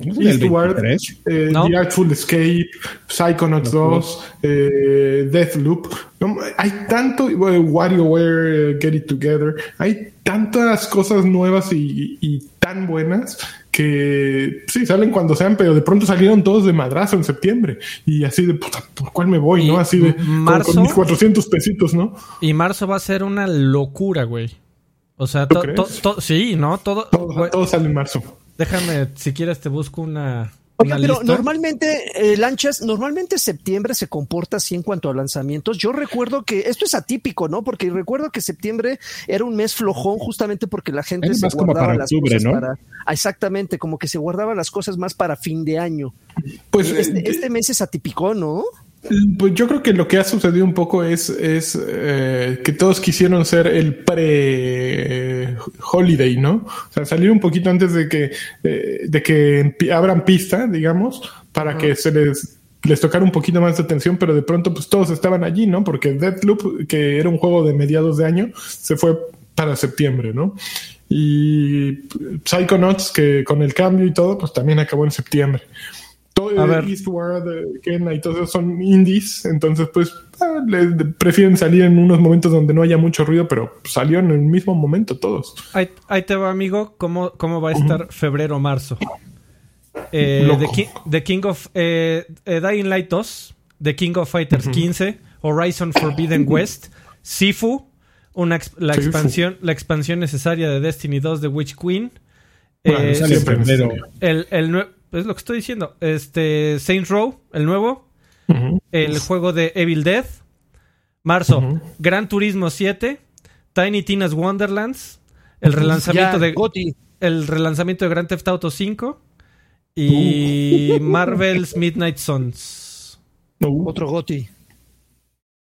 ¿No Eastward, 23? eh, No. The Artful Escape, Psychonauts 2, eh, Deathloop. No, hay tanto, bueno, WarioWare, eh, Get It Together. Hay tantas cosas nuevas y, y tan buenas que sí, salen cuando sean, pero de pronto salieron todos de madrazo en septiembre. Y así de puta, ¿por cuál me voy? ¿No? Así de con- marzo- con, mis 400 pesitos, ¿no? Y marzo va a ser una locura, güey. O sea, ¿Tú to- crees? to- to- sí, ¿no? Todo, Todo, todo sale en marzo. déjame, si quieres te busco una, Oiga, una pero lista. normalmente, eh, Lanchas, normalmente septiembre se comporta así en cuanto a lanzamientos. Yo recuerdo que esto es atípico, ¿no? Porque recuerdo que septiembre era un mes flojón justamente porque la gente Es se guardaba para las octubre, cosas ¿no? para... Ah, exactamente, como que se guardaba las cosas más para fin de año. Pues, este, eh, este mes es atípico, ¿no? Pues yo creo que lo que ha sucedido un poco es, es eh, que todos quisieron ser el pre-holiday, ¿no? O sea, salir un poquito antes de que, eh, de que abran pista, digamos, para que se les, les tocara un poquito más de atención, pero de pronto pues todos estaban allí, ¿no? Porque Deathloop, que era un juego de mediados de año, se fue para septiembre, ¿no? Y Psychonauts, que con el cambio y todo, pues también acabó en septiembre. A ver. Eastward, Kena y todos esos son indies, entonces pues ah, prefieren salir en unos momentos donde no haya mucho ruido, pero salió en el mismo momento todos. Ahí, ahí te va, amigo, cómo, cómo va a estar febrero-marzo. Eh. The, King, The King of eh, eh, Dying Light 2, The King of Fighters 15, Horizon Forbidden West, Sifu, una ex- la, Sifu. expansión, la expansión necesaria de Destiny 2 de Witch Queen. Bueno, eh, Sale en siempre febrero. el, el es lo que estoy diciendo. Este Saints Row, el nuevo. El juego de Evil Dead. Marzo. Gran Turismo 7. Tiny Tina's Wonderlands. El relanzamiento Ya, de Goti. el relanzamiento de Grand Theft Auto 5 y Marvel's Midnight Suns. Uh, Otro Goti.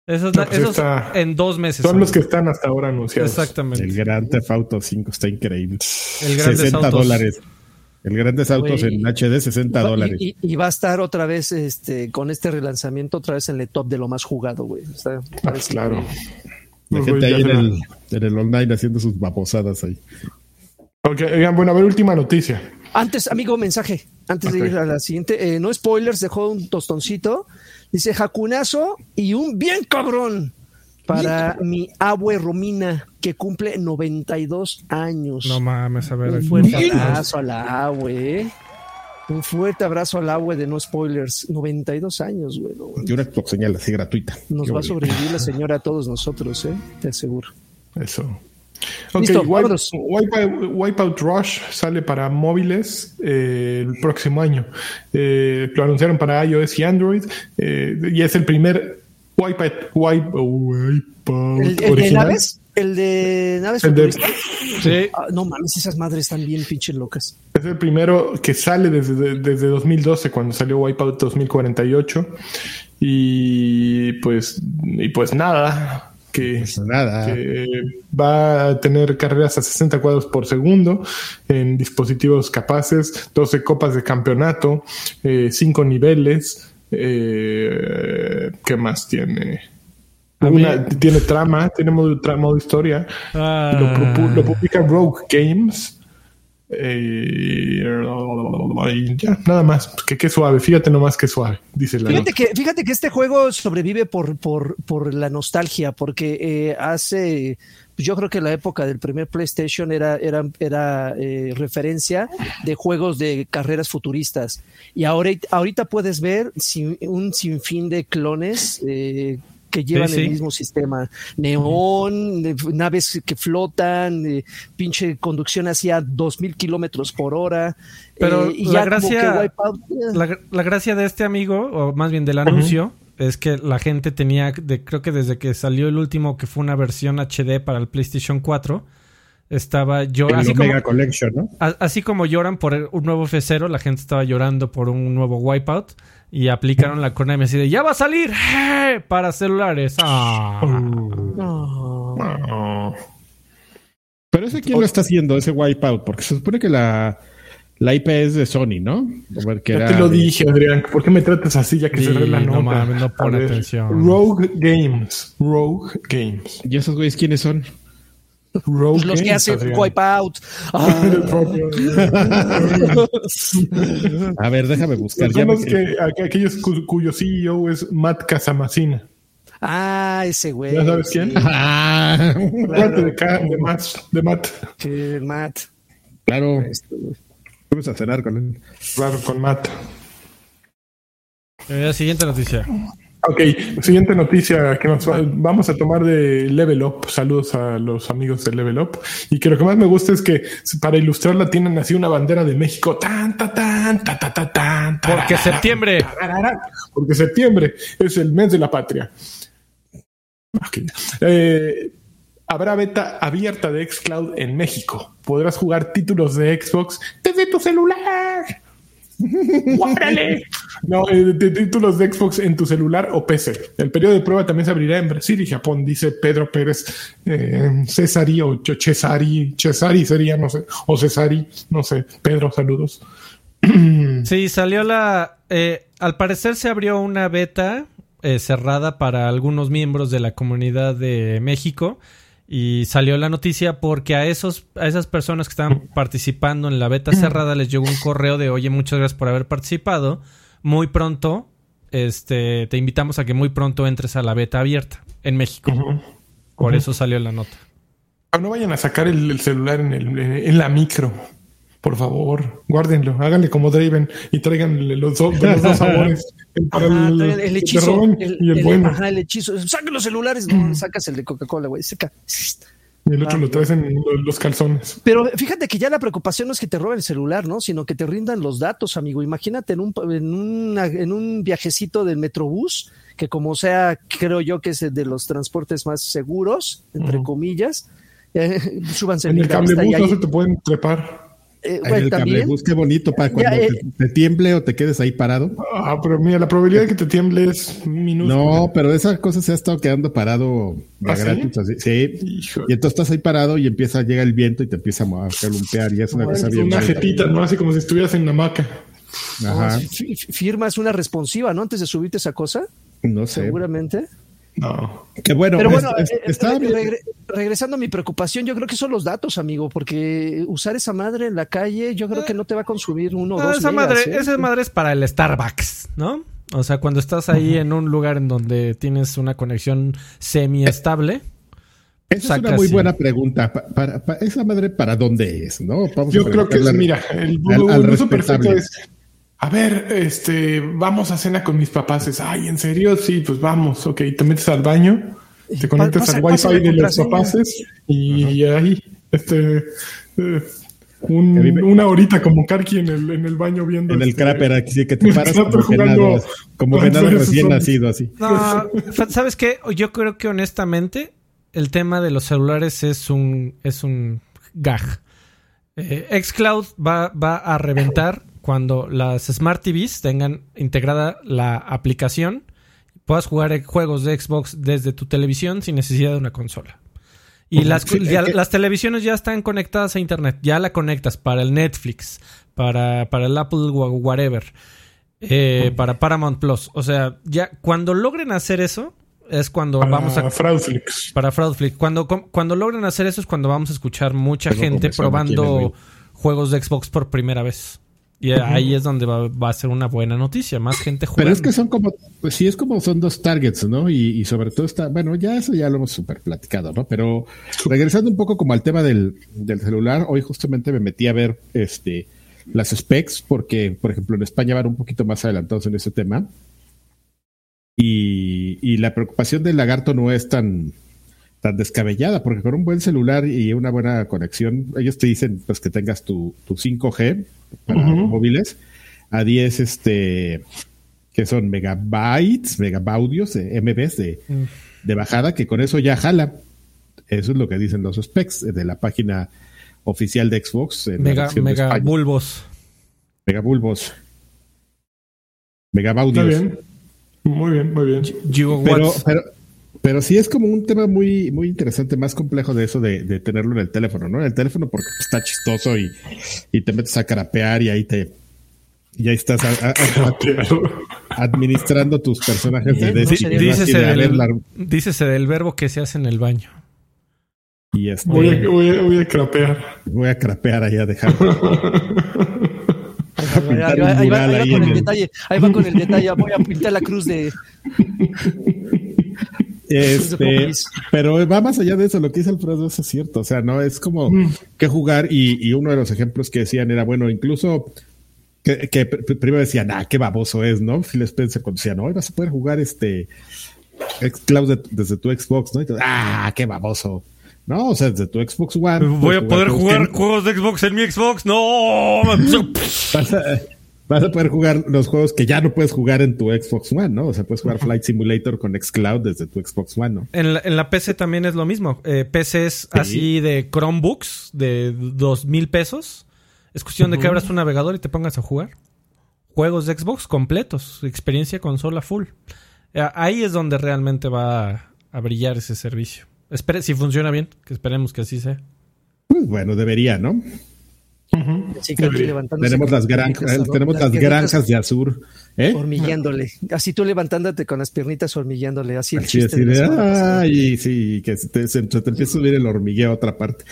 Esos, No, pues esos está- en dos meses. son los que están hasta ahora anunciados. Exactamente. El Gran Theft Auto 5 está increíble. El Grand Theft 60 Autos. dólares. El Grandes Autos en HD, 60 dólares. Y, va a estar otra vez este con este relanzamiento, otra vez en el top de lo más jugado, güey. Ah, parece claro. que- La Los gente ahí en el, en el online haciendo sus babosadas ahí. Ok, oigan, bueno, a ver, última noticia. Antes, amigo, mensaje. Antes de ir a la siguiente. eh, no spoilers, dejó un tostoncito. Dice Jacunazo y un bien cabrón para mi abue Romina, que cumple 92 años. No mames, a ver. un aquí. fuerte abrazo a la abue. Un fuerte abrazo al abue de no spoilers. 92 años, güey. no, Y una top señal así gratuita. Nos Qué va a sobrevivir la señora a todos nosotros, ¿eh? Te aseguro. Eso. Ok. Wipeout, Wipeout Rush sale para móviles eh, el próximo año. Eh, lo anunciaron para iOS y Android eh, y es el primer Wipeout, Wipe- Wipeout ¿El, el de naves? El de naves El de-. Sí. Ah, no mames, esas madres están bien pinches locas. Es el primero que sale desde, desde 2012, cuando salió Wipeout 2048. Y pues, y pues nada, que, Pues nada. que va a tener carreras a 60 cuadros por segundo en dispositivos capaces, 12 copas de campeonato, 5 niveles. Eh, ¿Qué más tiene? Una- tiene trama, tiene modo, modo historia. Ah. Lo, publica Rogue Games. Eh, y ya, nada más. Que qué suave. Fíjate nomás que suave, dice la Fíjate nota. que, fíjate que este juego sobrevive por, por, por la nostalgia, porque eh, hace, yo creo que la época del primer PlayStation era, era, era eh, referencia de juegos de carreras futuristas. Y ahora, ahorita puedes ver sin- un sinfín de clones eh, que llevan Sí, sí. el mismo sistema. Neón, naves que flotan, eh, pinche conducción hacia 2000 kilómetros por hora. Pero eh, y la gracia- Wipeout, eh, La, la gracia de este amigo, o más bien del anuncio, es que la gente tenía, de, creo que desde que salió el último, que fue una versión HD para el PlayStation 4, estaba yo, El así Omega como, Collection, ¿no? a- así como lloran por un nuevo F0, la gente estaba llorando por un nuevo Wipeout y aplicaron la corona y me decía, ya va a salir ¡eh! para celulares. Ah. Oh. Pero ese quién lo está haciendo, ese Wipeout, porque se supone que la, la IP es de Sony, ¿no? A ver, que Ya era te lo dije, Adrián. ¿Por qué me tratas así ya que Sí, cerré la no nota? mames, no pone A ver, atención. Rogue Games. Rogue Games. ¿Y esos güeyes quiénes son? Rogue Pues los que hacen Adrián. Wipeout. <laughs> Ah. A ver, déjame buscar. Ya me que, aqu- aquellos cu- cuyo CEO es Matt Casamacina. Ah, ese güey. ¿Ya sabes quién? <laughs> Ah, Acuérdate de, Ca- de Matt. De Matt. Que Matt. claro. Vamos a cenar con él. Claro, con Matt. Eh, siguiente noticia. Ok, siguiente noticia que nos va- vamos a tomar de Level Up. Saludos a los amigos de Level Up. Y que lo que más me gusta es que para ilustrarla tienen así una bandera de México. Tan, ta, tan, ta, ta, ta, tan, Porque tararara, septiembre. tararara. Porque septiembre es el mes de la patria. Ok. Eh, habrá beta abierta de Xcloud en México. Podrás jugar títulos de Xbox desde tu celular. <laughs> ¡Órale! No, eh, de títulos de Xbox en tu celular o PC. El periodo de prueba también se abrirá en Brasil y Japón, dice Pedro Pérez. Eh, Cesari o Cesari, Cesari sería, no sé, o Cesari, no sé. Pedro, saludos. <clears throat> Sí, salió la... eh, al parecer se abrió una beta eh, cerrada para algunos miembros de la comunidad de México y salió la noticia porque a esos a esas personas que estaban participando en la beta cerrada les llegó un correo de oye muchas gracias por haber participado. Muy pronto este te invitamos a que muy pronto entres a la beta abierta en México por eso salió la nota. Ah, No vayan a sacar el, el celular en, el, en la micro. Por favor, guárdenlo, háganle como Draven y tráiganle los, dos- los dos <laughs> sabores. El, para Ajá, el, el, el que hechizo. el, y el, bueno. Ajá, el hechizo. Saquen los celulares. No, <clears throat> sacas el de Coca-Cola, güey. Saca. Y el otro lo traes en lo- los calzones. Pero fíjate que ya la preocupación no es que te roben el celular, ¿no? Sino que te rindan los datos, amigo. Imagínate en un, en una- en un viajecito del Metrobús, que como sea, creo yo que es de los transportes más seguros, entre Ujú. comillas. eh, <laughs> súbanse En el cablebús no se te pueden trepar. Eh, el también. qué bonito para cuando Ya, eh. te, te tiemble o te quedes ahí parado. Ah, pero mira, la probabilidad de que te tiemble es minúscula. No, pero esa cosa se ha estado quedando parado ¿Ah, sí? gratis. Sí. Hijo, Y entonces estás ahí parado y empieza, llega el viento y te empieza a columpear y es una cosa es bien una jetita, ¿no? Así como si estuvieras en la hamaca. Ajá. Fi- fi- Firmas una responsiva, ¿no? Antes de subirte esa cosa, No sé. seguramente. No. Que bueno, Pero es- bueno, es- eh, eh, está regre- regresando a mi preocupación, yo creo que son los datos, amigo, porque usar esa madre en la calle, yo creo que no te va a consumir uno o Ah, dos esa megas, madre ¿eh? esa madre es para el Starbucks ¿no? o sea cuando estás ahí en un lugar en donde tienes una conexión semi estable Esa es una muy buena pregunta. Pa- ¿Esa madre para dónde es? ¿no? Vamos a Yo creo que, preguntarle mira, el, al- al el uso perfecto es, a ver, este, vamos a cena con mis papás. Es, ay, ¿en serio? Sí, pues vamos. Ok, te metes al baño, te conectas pasa- al wifi de los papás y, ahí, este, eh, un- una horita como Karki en el, en el baño viendo. En el este, crapper, así que te <laughs> paras como venado, como recién nacido, así. no, ¿sabes qué? yo creo que honestamente el tema de los celulares es un, es un gag. Eh, Xcloud va, va a reventar cuando las Smart TVs tengan integrada la aplicación puedas jugar juegos de Xbox desde tu televisión sin necesidad de una consola. Y las, las televisiones ya están conectadas a internet, ya la conectas para el Netflix, para, para el Apple whatever, eh, para Paramount Plus. O sea, ya cuando logren hacer eso, es cuando vamos a... Fraudflix. Para Fraudflix. Cuando, cuando logren hacer eso es cuando vamos a escuchar mucha gente probando juegos de Xbox por primera vez. Y ahí es donde va, a ser una buena noticia, más gente jugando. Pero es que son como, pues sí, es como son dos targets, ¿no? Y, sobre todo está, bueno, ya eso ya lo hemos super platicado, ¿no? Pero regresando un poco como al tema del, celular, hoy justamente me metí a ver este las specs, porque, por ejemplo, en España van un poquito más adelantados en ese tema. Y, y la preocupación del lagarto no es tan, tan descabellada, porque con un buen celular y una buena conexión, ellos te dicen pues que tengas tu, tu 5G para móviles a 10 este que son megabytes, megabaudios, de MBs de, de, bajada, que con eso ya jala. Eso es lo que dicen los specs de la página oficial de Xbox. Mega, megabulbos. Megabulbos. Megabaudios. bien. Muy bien, muy bien. Pero, pero, pero sí es como un tema muy, muy interesante, más complejo de eso de, tenerlo en el teléfono, ¿no? En el teléfono porque está chistoso y, te metes a carapear y ahí te, y ahí estás administrando tus personajes de Destiny. dícese, del, del, verbo que se hace en el baño. Y este, voy, a, voy, a, crapear. Voy a crapear ahí a dejar. <laughs> ahí, va, con el detalle. Ahí va con el detalle. Voy a pintar la cruz de. <laughs> <laughs> Este, pero va más allá de eso, lo que dice Alfredo es cierto, o sea, no es como mm. que jugar y, uno de los ejemplos que decían era, bueno, incluso que, primero decían, ah, qué baboso es, ¿no? Phil Spencer cuando decían, no, vas a poder jugar este Xcloud desde tu Xbox, ¿no? ah, qué baboso. No, o sea, desde tu Xbox One. Voy a poder jugar, juegos de Xbox en mi Xbox, no. <laughs> vas a poder jugar los juegos que ya no puedes jugar en tu Xbox One, ¿no? O sea, puedes jugar Flight Simulator con Xcloud desde tu Xbox One, ¿no? En la, en la PC también es lo mismo. Eh, PCs así de Chromebooks de dos mil pesos. Es cuestión de que abras tu navegador y te pongas a jugar. Juegos de Xbox completos. Experiencia consola full. Eh, ahí es donde realmente va a, brillar ese servicio. Espere, si funciona bien, que esperemos que así sea. Pues bueno, debería, ¿no? Tenemos las, granjas, tenemos las, granjas de Azur. ¿eh? Hormigueándole. Así tú levantándote con las piernitas hormigueándole. Así el chiste. ay, sí, que se te, empieza a subir el hormigueo a otra parte.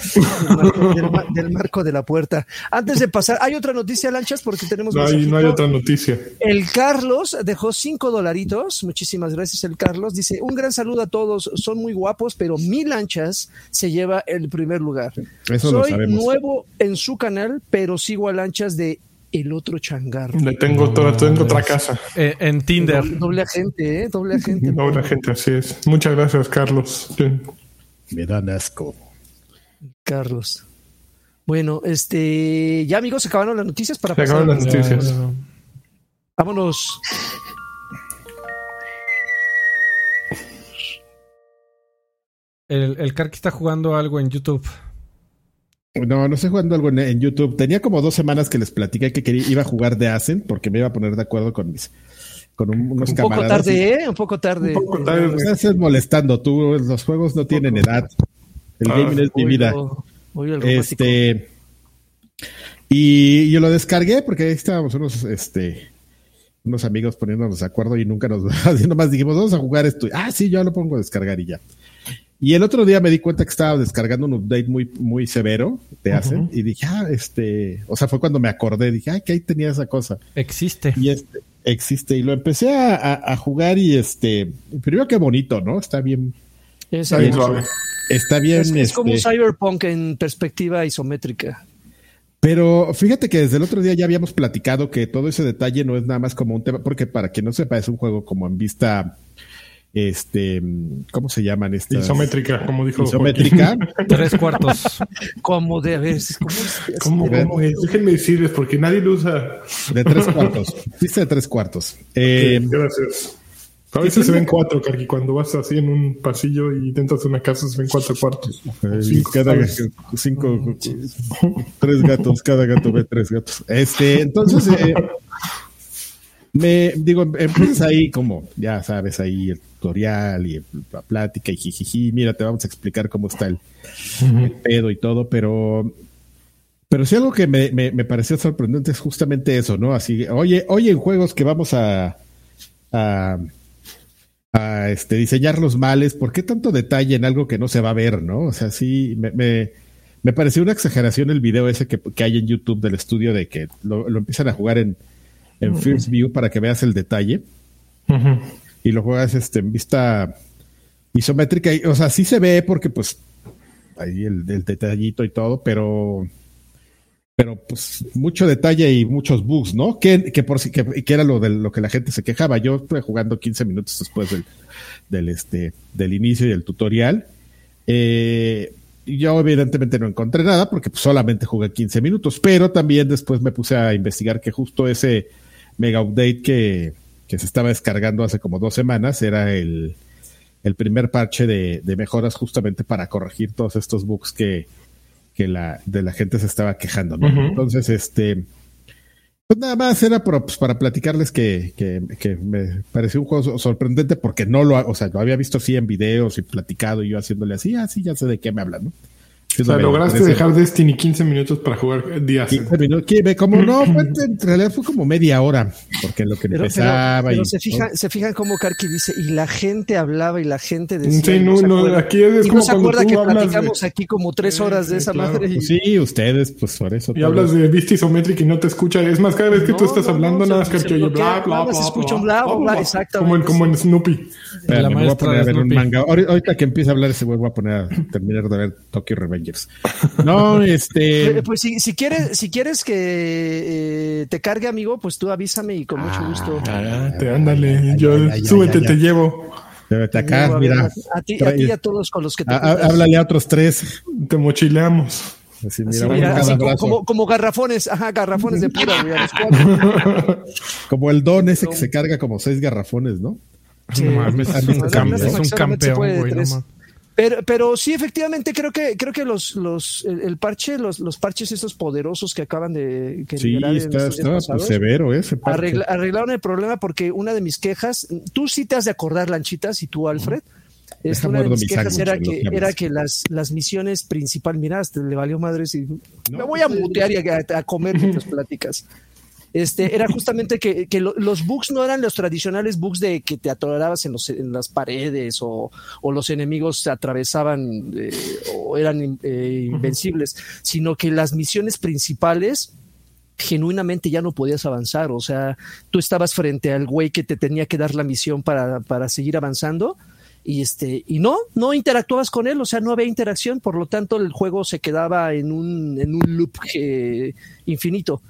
Del marco, de la puerta. Antes de pasar, hay otra noticia, Lanchas, porque tenemos. No hay, no hay otra noticia. El Carlos dejó cinco dolaritos. Muchísimas gracias, el Carlos. Dice: Un gran saludo a todos. Son muy guapos, pero mi Lanchas se lleva el primer lugar. Eso Soy lo sabemos. nuevo en su canal pero sigo a lanchas de el otro changar. Le tengo, tengo otra casa. Eh, en Tinder. Doble, agente, ¿eh? Doble agente. <laughs> Doble agente, así es. Muchas gracias, Carlos. Me dan asco. Carlos. Bueno, este. Ya, amigos, se acabaron las noticias para se pasar. las noticias. Vámonos. El, el Karki está jugando algo en YouTube. No, no estoy jugando algo en, YouTube. Tenía como dos semanas que les platicé que quería, iba a jugar de Ascent porque me iba a poner de acuerdo con mis con unos camaradas. Un poco tarde, ¿eh? Un poco tarde. Un poco tarde. Me estás molestando tú. Los juegos no tienen edad. El ah, gaming es mi vida. este. Y yo lo descargué porque ahí estábamos unos, este, unos amigos poniéndonos de acuerdo y nunca nos, <laughs> haciendo más dijimos, vamos a jugar esto. Ah, sí, yo lo pongo a descargar y ya. Y el otro día me di cuenta que estaba descargando un update muy, muy severo te hacen y dije, ah, este, o sea, fue cuando me acordé, dije, ah, que ahí tenía esa cosa. Existe. Y este, existe. Y lo empecé a, jugar y este, primero qué bonito, ¿no? Está bien. está bien. Está bien. Es, como un este cyberpunk en perspectiva isométrica. Pero fíjate que desde el otro día ya habíamos platicado que todo ese detalle no es nada más como un tema, porque para quien no sepa, es un juego como en vista este, ¿cómo se llaman estas? Isométrica, como dijo. Isométrica. <laughs> Tres cuartos. como de veces. ¿Cómo, ¿Cómo, es? Déjenme decirles, porque nadie lo usa. De tres cuartos. Dice de tres cuartos. Eh, gracias. A veces se ven cuatro, Carqui, cuando vas así en un pasillo y dentro de una casa se ven cuatro cuartos. Eh, Cinco, cada cinco, tres gatos, cada gato ve tres gatos. Este, entonces, eh, me digo, empiezas ahí como, ya sabes, ahí el tutorial y la plática y jijiji, mira, te vamos a explicar cómo está el, el pedo y todo, pero pero sí algo que me, me, me pareció sorprendente es justamente eso, ¿no? Así, oye, oye, en juegos que vamos a, a, a, este, diseñar los males, ¿por qué tanto detalle en algo que no se va a ver, no? O sea, sí, me, me, me pareció una exageración el video ese que, que hay en YouTube del estudio de que lo, lo empiezan a jugar en, en First View para que veas el detalle Ujú. Y lo juegas este, en vista isométrica. y, o sea, sí se ve porque pues ahí el, detallito y todo, pero pero pues mucho detalle y muchos bugs, ¿no? Que, que por que, que era lo de lo que la gente se quejaba. Yo estuve jugando 15 minutos después del, del este del inicio y del tutorial. Eh, yo evidentemente no encontré nada porque pues, solamente jugué 15 minutos, pero también después me puse a investigar que justo ese mega update que, que se estaba descargando hace como dos semanas era el, el primer parche de, de mejoras justamente para corregir todos estos bugs que, que la, de la gente se estaba quejando, ¿no? Entonces, este, pues nada más era para, pues, para platicarles que, que, que me pareció un juego so- sorprendente porque no lo, o sea, lo había visto así en videos y platicado y yo haciéndole así, así ya sé de qué me hablan, ¿no? O sea, lograste dejar Destiny 15 minutos para jugar días. 15 minutos, que ve como no, <clears throat> fue- en realidad fue como media hora, porque lo que Pero, pero- empezaba pero y se, fijan, se fijan cómo Karki dice, y la gente hablaba y la gente decía. Sí, y no, se no, acuerda. aquí es y como no se acuerda que hablas de- platicamos aquí como tres horas de sí, esa claro. madre. y- Pues sí, ustedes, pues por eso. Y todo. hablas de vista isométrica y no te escucha. Es más, cada vez que tú No, estás no, hablando, no, nada se- más se que oye bla, bla, bla, bla, escucha un bla, bla, exactamente, Como, en- como Snoopy. Voy a poner a ver un manga. Ahori- Ahorita que empiece a hablar ese güey, voy a poner a terminar de ver Tokyo No, <laughs> Eh, este. Pues si, si quieres, si quieres que eh, te cargue, amigo, pues tú avísame y con mucho gusto. Ah, te ándale. ay, yo, ay, ay, súbete, ay, te ay. llevo. Luego, acá, a mira. a, a ti, a ti y a todos con los que te a- a- juntas. háblale a otros tres. Te mochileamos. Así, Así, mira, uno mira, así como, como, como garrafones, ajá, garrafones de pura. <laughs> Como el don ese que se carga como seis garrafones, ¿no? Sí. No mames, es un, es un campeón, güey. no. Pero, pero sí, efectivamente, creo que, creo que los, los, el, el parche, los, los parches estos poderosos que acaban de que Sí, está, pues, pasados, severo ese. parche. arregla- arreglaron el problema porque una de mis quejas, tú sí te has de acordar, Lanchitas, y tú, Alfred. Este, una de mis mi quejas era que, era que las, las misiones principales, mira, hasta le valió madres y No, me voy a pues, mutear y a, a comer <laughs> mientras platicas. Este, era justamente que, que lo- los bugs no eran los tradicionales bugs de que te atorabas en, los, en las paredes o, o los enemigos se atravesaban eh, o eran eh, invencibles, sino que las misiones principales genuinamente ya no podías avanzar. O sea, tú estabas frente al güey que te tenía que dar la misión para, para seguir avanzando. Y este, y no, no interactuabas con él, o sea, no había interacción, por lo tanto el juego se quedaba en un, en un loop eh, infinito.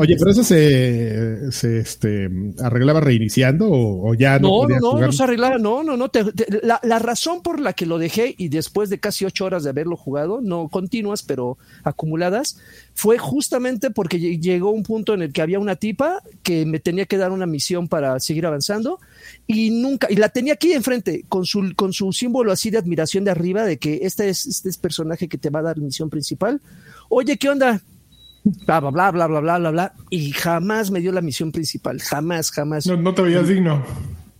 Oye, pero eso se, se este, arreglaba reiniciando o, o ya no, No, no, jugar? no se arreglaba, no, no, no. te- te- la, la razón por la que lo dejé y después de casi ocho horas de haberlo jugado, no continuas, pero acumuladas, fue justamente porque lle- llegó un punto en el que había una tipa que me tenía que dar una misión para seguir avanzando y nunca, y la tenía aquí enfrente con su, con su símbolo así de admiración de arriba de que este es, este es personaje que te va a dar misión principal. Oye, ¿qué onda? Bla, bla, bla, bla, bla, bla, bla, bla. Y jamás me dio la misión principal. Jamás, jamás. No, no te veías digno.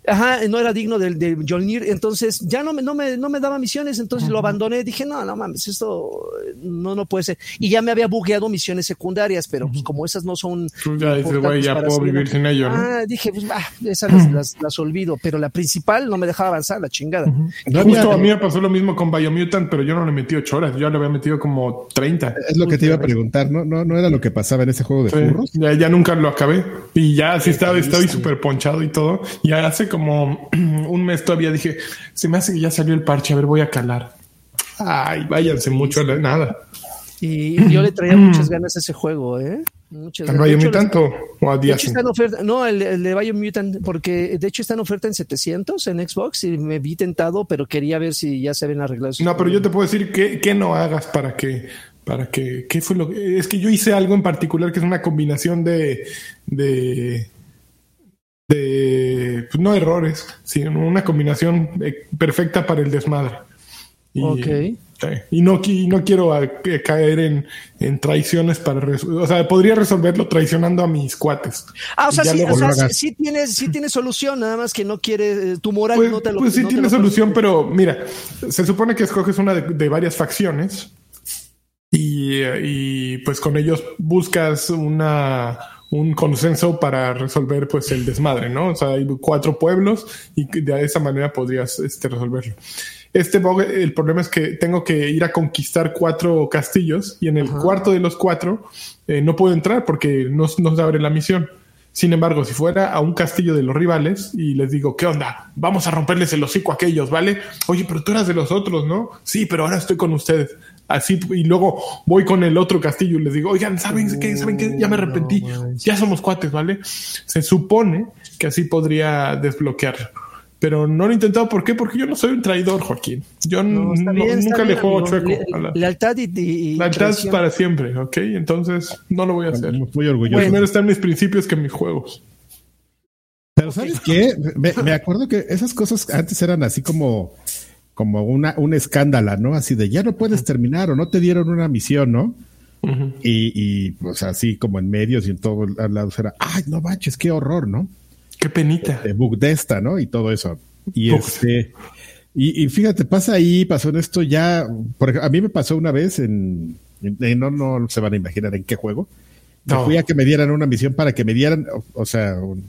Ajá, no era digno del de Jolnir, entonces ya no me, no me, no me daba misiones, entonces lo abandoné, dije, no, no mames, esto no, no puede ser. Y ya me había bugueado misiones secundarias, pero pues como esas no son... Tú ya dices, güey, importantes ya puedo seguir- vivir sin ello, ¿no? Ah, dije, pues bah, esas las, las, las olvido, pero la principal no me dejaba avanzar, la chingada. No Justo a mí me pasó lo mismo con Biomutant, pero yo no le metí ocho horas, yo le había metido como 30. Es lo que te iba a preguntar, ¿no? ¿No, no era lo que pasaba en ese juego de Sí, furros? ya, ya nunca lo acabé. Y ya sí estaba, estaba súper ponchado y todo. Ya hace como <clears throat> un mes todavía dije, se me hace que ya salió el parche, a ver, voy a calar. Ay, váyanse mucho a la nada. Y, yo le traía <clears throat> muchas ganas a ese juego, ¿eh? Muchas ¿Al Biomutant o, a oferta, no, el, el de Biomutant, porque de hecho está en oferta en 700 en Xbox y me vi tentado, pero quería ver si ya se habían arreglado. esos No, pero yo te puedo decir que, que no hagas para que, para que, ¿qué fue lo que? Es que yo hice algo en particular que es una combinación de, de, de pues, no errores, sino una combinación eh, perfecta para el desmadre. Y, y no, qui- no quiero a- que caer en, en traiciones para o sea, podría resolverlo traicionando a mis cuates. Ah, o sea, sí, o sea, sí, tienes, sí tienes solución, nada más que no quiere, eh, tu moral Pues, no te lo pues sí no tiene solución, pero mira, se supone que escoges una de, de varias facciones y, eh, y, pues con ellos buscas una un consenso para resolver pues el desmadre, ¿no? O sea, hay cuatro pueblos y de esa manera podrías este, resolverlo. Este bug, el problema es que tengo que ir a conquistar cuatro castillos y en el cuarto de los cuatro eh, no puedo entrar porque no, no se abre la misión. Sin embargo, si fuera a un castillo de los rivales y les digo, ¿qué onda? Vamos a romperles el hocico a aquellos, ¿vale? Oye, pero tú eras de los otros, ¿no? Sí, pero ahora estoy con ustedes. Así, y luego voy con el otro castillo y les digo, oigan, ¿saben qué? ¿Saben qué? Ya me arrepentí. Ya somos cuates, ¿vale? Se supone que así podría desbloquear. Pero no lo he intentado. ¿Por qué? Porque yo no soy un traidor, Joaquín. Yo No, está no- bien, está nunca le bien, juego amigo. chueco. Le- la- lealtad y, y- lealtad es traición. para siempre, ¿ok? Entonces no lo voy a hacer. Muy orgulloso. Primero están mis principios que mis juegos. Pero ¿sabes qué? Me, me acuerdo que esas cosas antes eran así como, como una, un escándalo, ¿no? Así de ya no puedes terminar o no te dieron una misión, ¿no? Y, y pues así como en medios y en todos lados era, ay, no manches, qué horror, ¿no? Qué penita. De bug de esta, ¿no? Y todo eso. Y este, y, y fíjate, pasa ahí, pasó en esto ya, porque a mí me pasó una vez en, en- en- no, no se van a imaginar en qué juego. No. Fui a que me dieran una misión para que me dieran, o, o sea, un,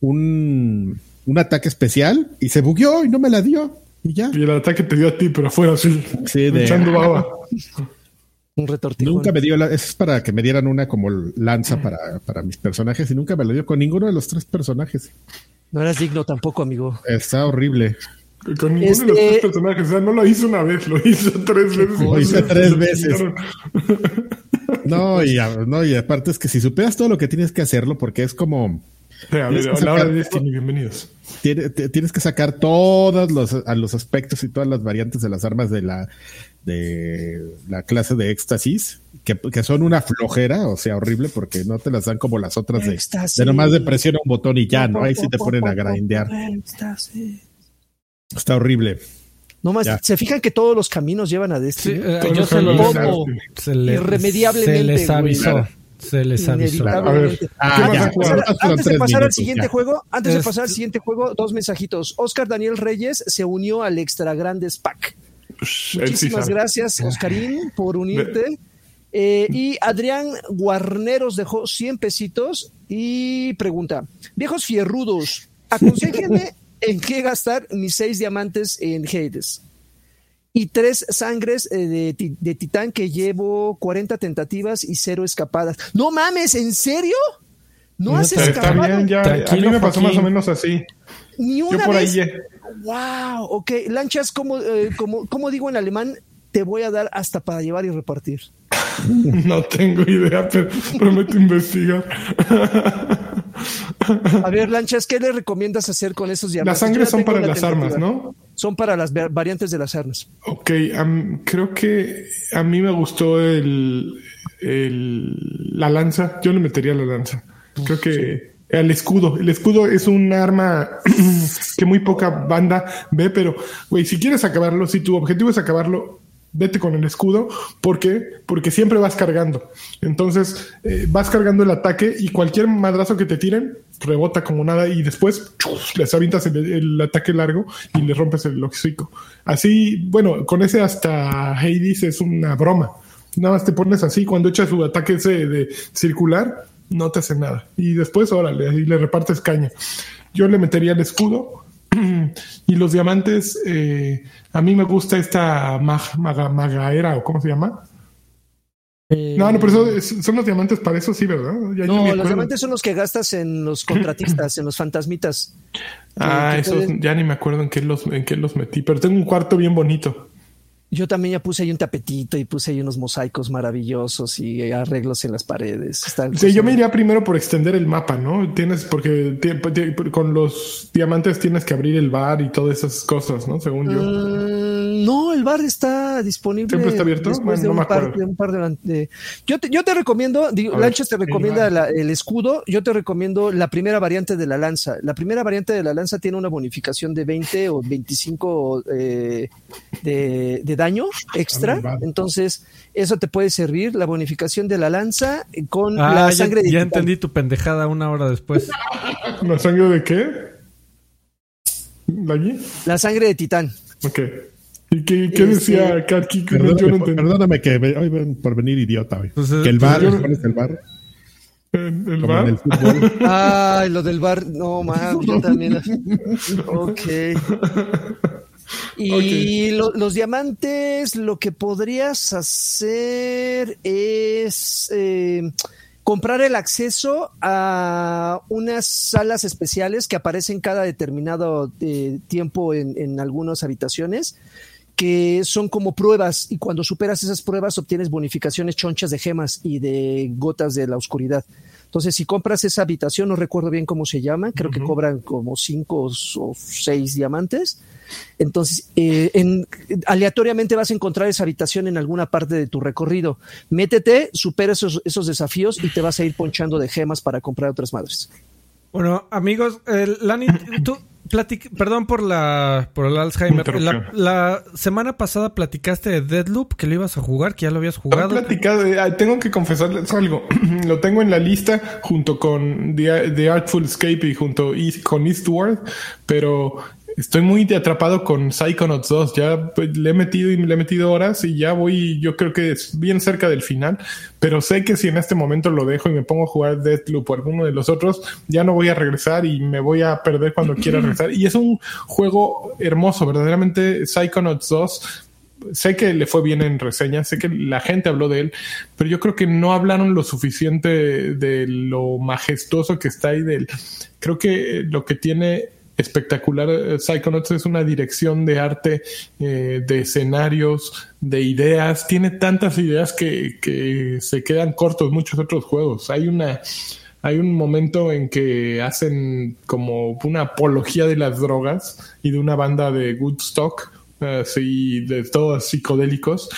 un, un ataque especial y se bugueó y no me la dio. Y ya. Y el ataque te dio a ti, pero afuera así, Sí, de- echando baba. <laughs> Un retortijón. Nunca me dio la, eso es para que me dieran una como lanza para, para mis personajes y nunca me lo dio con ninguno de los tres personajes. No eras digno tampoco, amigo. Está horrible. Con ninguno de los Este- tres personajes. O sea, no lo hizo una vez, lo hizo tres veces. Lo hice tres veces. No, y, no, y aparte es que si superas todo lo que tienes que hacerlo, porque es como Que a la hora sacar- de Destiny, bienvenidos. tienes que sacar todos los, a los aspectos y todas las variantes de las armas de la de la clase de éxtasis, que, que son una flojera, o sea, horrible, porque no te las dan como las otras de, de nomás de presiona un botón y ya, ¿no? Ahí sí te ponen a grindear. Éxtasis. Está horrible. No más, Ya. se fijan que todos los caminos llevan a Sí, Destiny. eh, yo se, les, Irremediablemente, se les avisó. Se les avisó. Inevitablemente. Ah, ¿Qué antes de pasar, antes de al siguiente ya. juego, antes de pasar al siguiente juego, dos mensajitos. Oscar Daniel Reyes se unió al Extra Grandes Pack. Sí Muchísimas gracias, Oscarín, por unirte. Eh, y Adrián Guarneros dejó 100 pesitos y pregunta: Viejos fierrudos, aconsejenme en qué gastar mis seis diamantes en Hades y tres sangres eh, de, de titán que llevo 40 tentativas y cero escapadas. No mames, ¿en serio? ¿No No has te- Está escapado bien, ya. a Tranquilo, mí me pasó Joaquín. más o menos así. ni Yo una ahí vez? ya. Wow, ok. Lanchas, como, eh, como, como digo en alemán, te voy a dar hasta para llevar y repartir. <laughs> No tengo idea, pero prometo investigar. A ver, Lanchas, ¿qué le recomiendas hacer con esos diamantes? Las sangres Yo son para la las armas. ¿no? Son para las va- variantes de las armas. Ok, am- creo que a mí me gustó el, el- la lanza. Yo le metería la lanza. Creo que el escudo. El escudo es un arma <clears throat> que muy poca banda ve, pero, güey, si quieres acabarlo, si tu objetivo es acabarlo, vete con el escudo. ¿Por qué? Porque siempre vas cargando. Entonces, eh, vas cargando el ataque y cualquier madrazo que te tiren rebota como nada y después les avientas el, ataque largo y le rompes el hocico. Así, bueno, con ese hasta Hades es una broma. Nada más te pones así, cuando echas su ataque ese de circular, no te hace nada. Y después, órale, ahí le repartes caña. Yo le metería el escudo <clears throat> y los diamantes, eh, a mí me gusta esta mag- maga- magaera o cómo se llama. No, no, pero eso es- son los diamantes para eso, sí, ¿verdad? Ya- No, los diamantes son los que gastas en los <clears throat> contratistas, en los fantasmitas. Ah, que esos pueden- ya ni me acuerdo en qué los en qué los metí, pero tengo un cuarto bien bonito. Yo también ya puse ahí un tapetito y puse ahí unos mosaicos maravillosos y arreglos en las paredes. Está Sí, yo me iría primero por extender el mapa, ¿no? Tienes, porque con los diamantes tienes que abrir el bar y todas esas cosas, ¿no? Según yo. Mm, no, el bar está disponible. ¿Siempre está abierto? después Bueno, de no un me par, de un par de- de- yo, te, yo te recomiendo, digo, Lanchas te recomienda la- el escudo. Yo te recomiendo la primera variante de la lanza. La primera variante de la lanza tiene una bonificación de 20 o 25 eh, de, de daño extra. Ah. Entonces, eso te puede servir. La bonificación de la lanza con Ah, la ya, sangre de ya titán. entendí tu pendejada una hora después. ¿La sangre de qué? ¿La? La sangre de titán. Ok. ¿Y qué, qué Este- decía Karki? Que no- yo Perdóname, no entendí. perdóname que ven por venir idiota, güey. Pues, que el pues, bar, yo- ¿cuál es el bar? ¿En ¿El Como en el bar? fútbol. <laughs> Ay, lo del bar, no mames, <laughs> yo también. Ok. Y lo- los diamantes, lo que podrías hacer es eh, comprar el acceso a unas salas especiales que aparecen cada determinado eh, tiempo en, en algunas habitaciones que son como pruebas y cuando superas esas pruebas obtienes bonificaciones chonchas de gemas y de gotas de la oscuridad. Entonces, si compras esa habitación, no recuerdo bien cómo se llama, creo que cobran como cinco o seis diamantes. Entonces, eh, en- aleatoriamente vas a encontrar esa habitación en alguna parte de tu recorrido. Métete, supera esos, esos desafíos y te vas a ir ponchando de gemas para comprar otras madres. Bueno, amigos, el, Lani, tú platic- perdón por la por el Alzheimer. La, semana pasada platicaste de Deadloop, que lo ibas a jugar, que ya lo habías jugado. platicado, tengo que confesarles algo. <clears throat> Lo tengo en la lista junto con The, The Artful Escape y junto con Eastward, pero estoy muy atrapado con Psychonauts 2. Ya pues, le he metido y le he metido horas y ya voy, yo creo que es bien cerca del final, pero sé que si en este momento lo dejo y me pongo a jugar Deathloop o alguno de los otros, ya no voy a regresar y me voy a perder cuando quiera regresar. Y es un juego hermoso, verdaderamente Psychonauts 2 sé que le fue bien en reseñas, sé que la gente habló de él, pero yo creo que no hablaron lo suficiente de lo majestuoso que está ahí del. Creo que lo que tiene espectacular eh, Psychonauts es una dirección de arte, eh, de escenarios, de ideas. Tiene tantas ideas que, que se quedan cortos muchos otros juegos. Hay una hay un momento en que hacen como una apología de las drogas y de una banda de Woodstock, así de todos psicodélicos.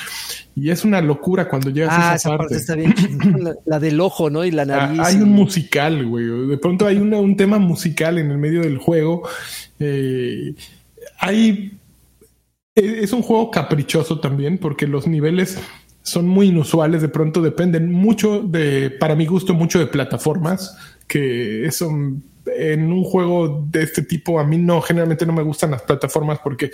Y es una locura cuando llegas Ah, a esa esa parte parte. está bien. chingona, La, la del ojo, ¿no? Y la Ah, nariz. hay y- un musical, güey. De pronto hay una- un tema musical en el medio del juego. Eh, hay. e- Es un juego caprichoso también porque los niveles son muy inusuales. De pronto dependen mucho de, para mi gusto, mucho de plataformas. Que eso en un juego de este tipo a mí no generalmente no me gustan las plataformas porque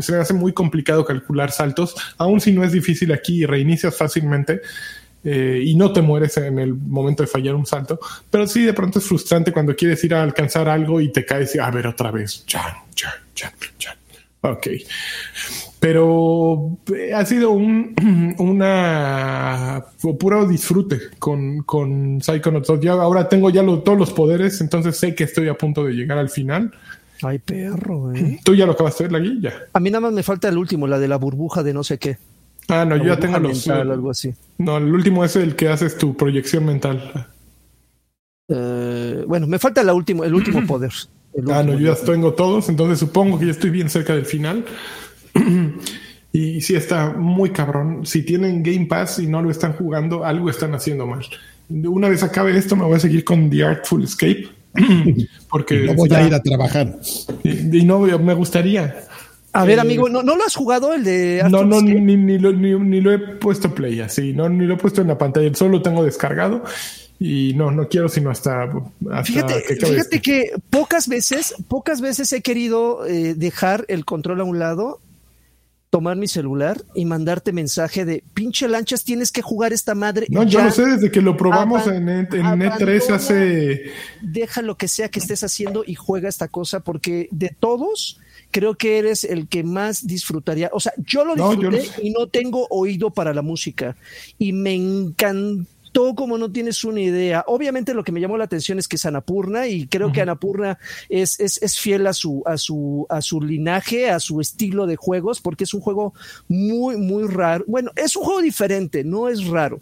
se me hace muy complicado calcular saltos. Aun si no es difícil aquí y reinicias fácilmente eh, y no te mueres en el momento de fallar un salto. Pero sí, de pronto es frustrante cuando quieres ir a alcanzar algo y te caes y a ver otra vez. Chan, chan, chan, chan. Ok. Pero eh, ha sido un <clears throat> una puro disfrute con, con Psychonauts 2. Ya ahora tengo ya lo- todos los poderes, entonces sé que estoy a punto de llegar al final. Ay, perro, ¿eh? <clears throat> ¿Tú ya lo acabaste de ver, la guía? A mí nada más me falta el último, la de la burbuja de no sé qué. Ah, no, La yo ya tengo los. mental, algo así. No, el último es el que haces tu proyección mental. Eh, bueno, me falta la último, el último <clears throat> poder. El Ah, no, yo ya tengo todos, entonces supongo que ya estoy bien cerca del final. <clears throat> y sí está muy cabrón. Si tienen Game Pass y no lo están jugando, algo están haciendo mal. Una vez acabe esto, me voy a seguir con The Artful Escape. <clears throat> Porque No voy está- a ir a trabajar. y, y no me gustaría. A ver, Eh, amigo, ¿no, ¿no lo has jugado el de No, Arthur no, Escape? ni, ni lo, ni, ni lo he puesto play así, no, ni lo he puesto en la pantalla, solo lo tengo descargado y no, no quiero sino hasta, hasta Fíjate, que fíjate que pocas veces, pocas veces he querido eh, dejar el control a un lado, tomar mi celular y mandarte mensaje de pinche lanchas, tienes que jugar esta madre. No, yo lo sé desde que lo probamos en, E- en abandona. E3 hace... Deja lo que sea que estés haciendo y juega esta cosa, porque de todos, creo que eres el que más disfrutaría. O sea, yo lo No, yo disfruté y no tengo oído para la música. Y me encantó gustó como no tienes una idea. Obviamente lo que me llamó la atención es que es Anapurna y creo que Anapurna es, es, es, fiel a su, a, su, a su linaje, a su estilo de juegos, porque es un juego muy, muy raro. Bueno, es un juego diferente, no es raro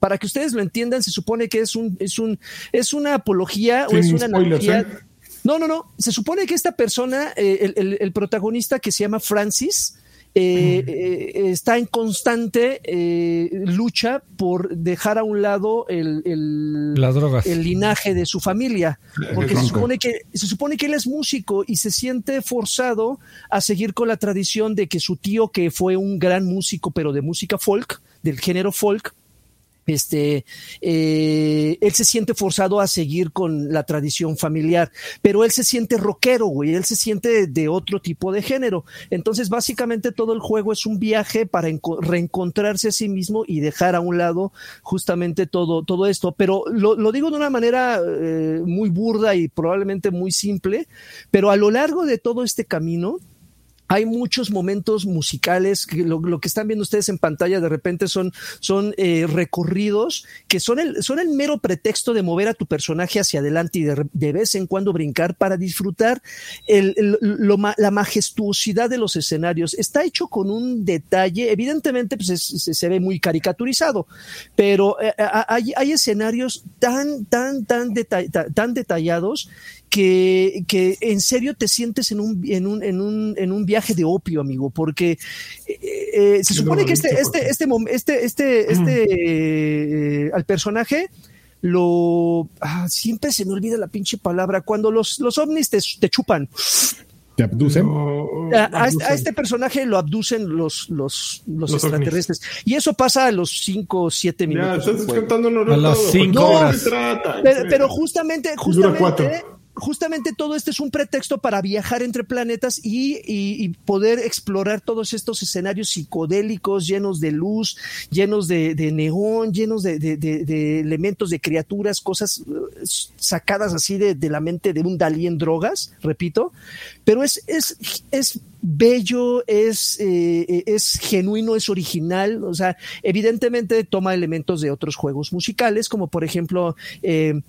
para que ustedes lo entiendan, se supone que es un, es un, es una apología o es una analogía. ¿eh? No, no, no. Se supone que esta persona, eh, el, el, protagonista que se llama Francis, eh, eh, está en constante eh, lucha por dejar a un lado el, el, Las drogas. el linaje de su familia, porque se supone, que, se supone que él es músico y se siente forzado a seguir con la tradición de que su tío, que fue un gran músico, pero de música folk, del género folk, este, eh, él se siente forzado a seguir con la tradición familiar, pero él se siente rockero, güey, él se siente de, otro tipo de género. Entonces, básicamente todo el juego es un viaje para reencontrarse a sí mismo y dejar a un lado justamente todo, todo esto. Pero lo, digo de una manera eh, muy burda y probablemente muy simple, pero a lo largo de todo este camino, hay muchos momentos musicales, que lo, que están viendo ustedes en pantalla de repente son, son eh, recorridos que son el, son el mero pretexto de mover a tu personaje hacia adelante y de, vez en cuando brincar para disfrutar el, la majestuosidad de los escenarios. Está hecho con un detalle, evidentemente pues se, ve muy caricaturizado, pero eh, hay, hay, escenarios tan, tan, tan, tan detallados que, que en serio te sientes en un, en un, en un, en un viaje de opio, amigo, porque eh, eh, se supone que este, este, este, este, este, este, eh, al personaje lo, ah, siempre se me olvida la pinche palabra, cuando los, los ovnis te, te chupan. ¿Te abducen? a, este personaje lo abducen los, los, los, extraterrestres. Y eso pasa a los 5 o 7 minutos. Ya, estás contando a los 5 horas. Pero, pero, justamente, justamente justamente todo esto es un pretexto para viajar entre planetas y, poder explorar todos estos escenarios psicodélicos llenos de luz, llenos de, neón, llenos de, elementos de criaturas, cosas uh, sacadas así de, la mente de un Dalí en drogas, repito, pero es, es, es bello, es, eh, es genuino, es original, o sea, evidentemente toma elementos de otros juegos musicales, como por ejemplo... Eh,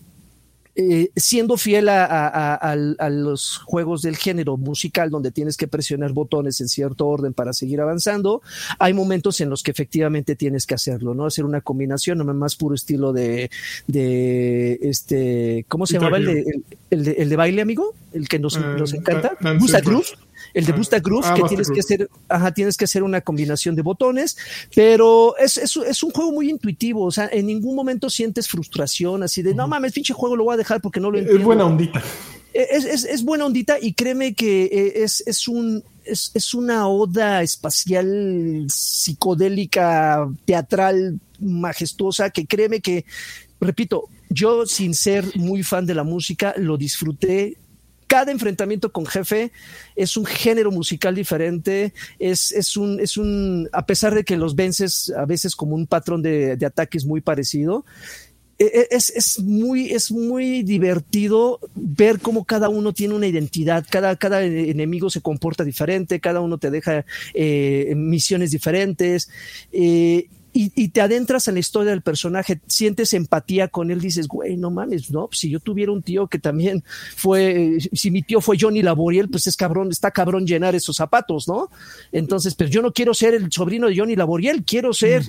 eh, siendo fiel a, los juegos del género musical donde tienes que presionar botones en cierto orden para seguir avanzando, hay momentos en los que efectivamente tienes que hacerlo, ¿no? Hacer una combinación, no más puro estilo de, de este, ¿cómo se llamaba el de, el, de, baile, amigo? El que nos, nos encanta. Gusta Groove el de Busta Groove, ah, que tienes que hacer, ajá, tienes que hacer una combinación de botones, pero es, es, es, un juego muy intuitivo, o sea, en ningún momento sientes frustración así de, no mames, pinche juego lo voy a dejar porque no lo entiendo. Es buena ondita. Es, es, es buena ondita y créeme que eh, es, es un, es, es, una oda espacial, psicodélica, teatral, majestuosa, que créeme que, repito, yo sin ser muy fan de la música, lo disfruté cada enfrentamiento con jefe es un género musical diferente, es, es, un, es un, a pesar de que los vences a veces como un patrón de, ataques muy parecido, e, e, es, es, muy, es muy divertido ver cómo cada uno tiene una identidad, cada, cada enemigo se comporta diferente, cada uno te deja eh, misiones diferentes. Eh, y, te adentras en la historia del personaje, sientes empatía con él, dices, güey, no mames, no, si yo tuviera un tío que también fue, si mi tío fue Johnny Laboriel, pues es cabrón, está cabrón llenar esos zapatos, ¿no? Entonces, pero yo no quiero ser el sobrino de Johnny Laboriel, quiero ser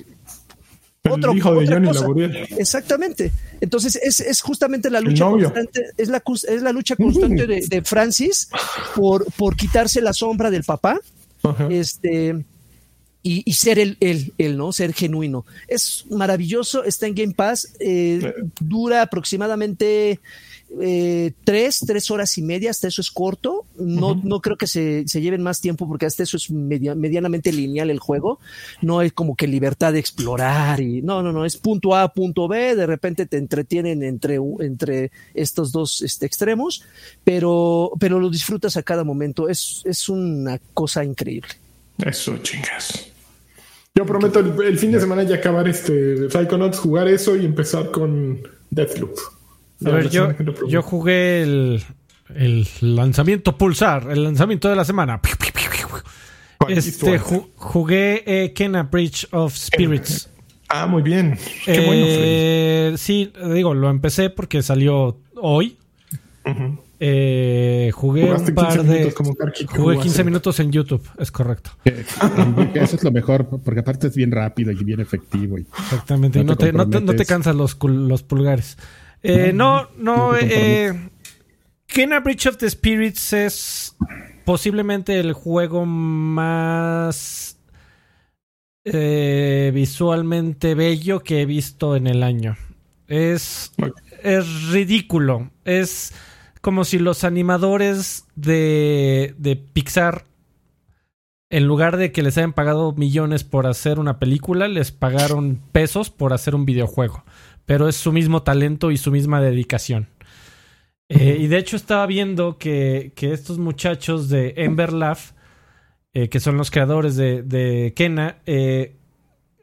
mm. otro hijo de Johnny Laboriel. Exactamente. Entonces, es, es justamente la lucha constante, es la, es la lucha constante de, de, Francis por, por quitarse la sombra del papá. Este y, ser el, el, el, ¿no? Ser genuino. Es maravilloso, está en Game Pass, eh, dura aproximadamente eh, tres, tres horas y media, hasta eso es corto. No, no creo que se, se, lleven más tiempo porque hasta eso es medianamente lineal el juego. No es como que libertad de explorar y no, no, no, es punto A, punto B. De repente te entretienen entre, entre estos dos este, extremos, pero, pero lo disfrutas a cada momento. Es, es una cosa increíble. Eso, chingas. Yo prometo el, fin de semana ya acabar este Psychonauts, jugar eso y empezar con Deathloop. A ver, yo, yo jugué el, el, lanzamiento Pulsar, el lanzamiento de la semana. Este, jugué eh, Kena Bridge of Spirits. Ah, muy bien. Qué bueno, Freddy. Eh, sí, digo, lo empecé porque salió hoy. Eh, jugué un par 15 de. minutos como Karki que Jugué jugó 15 hace- minutos en YouTube, es correcto. Eso es lo mejor, porque aparte es bien rápido y bien efectivo. Y, Exactamente. y No no te te, no te, no te cansan los, los pulgares. Eh, no, no, no eh, Kena Bridge of the Spirits es posiblemente el juego más eh, visualmente bello que he visto en el año. Es, es ridículo. Es como si los animadores de, de Pixar, en lugar de que les hayan pagado millones por hacer una película, les pagaron pesos por hacer un videojuego. Pero es su mismo talento y su misma dedicación. Eh, y de hecho estaba viendo que, que estos muchachos de Ember eh, que son los creadores de, de Kena, eh,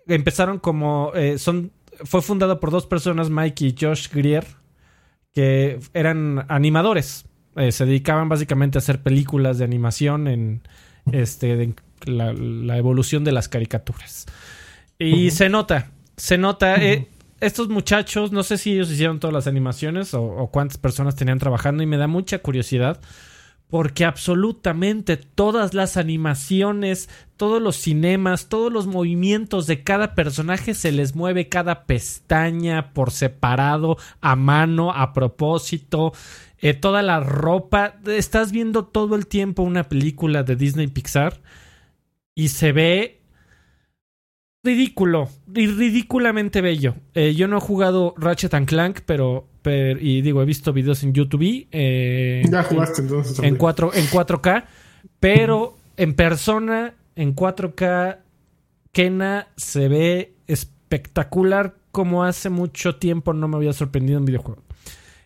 empezaron como... son, fue fundado por dos personas, Mike y Josh Grier, que eran animadores. Eh, se dedicaban básicamente a hacer películas de animación en este, de la, la evolución de las caricaturas. Y se nota, se nota. Eh, estos muchachos, no sé si ellos hicieron todas las animaciones o, o cuántas personas tenían trabajando y me da mucha curiosidad porque absolutamente todas las animaciones, todos los cinemas, todos los movimientos de cada personaje se les mueve cada pestaña por separado, a mano, a propósito, eh, toda la ropa. Estás viendo todo el tiempo una película de Disney Pixar y se ve ridículo y ridículamente bello. Eh, yo no he jugado Ratchet and Clank, pero, pero- y digo, he visto videos en YouTube. Eh, Ya jugaste entonces. en, hombre. 4, en 4K, pero en persona, en 4K, Kena se ve espectacular como hace mucho tiempo no me había sorprendido en videojuego.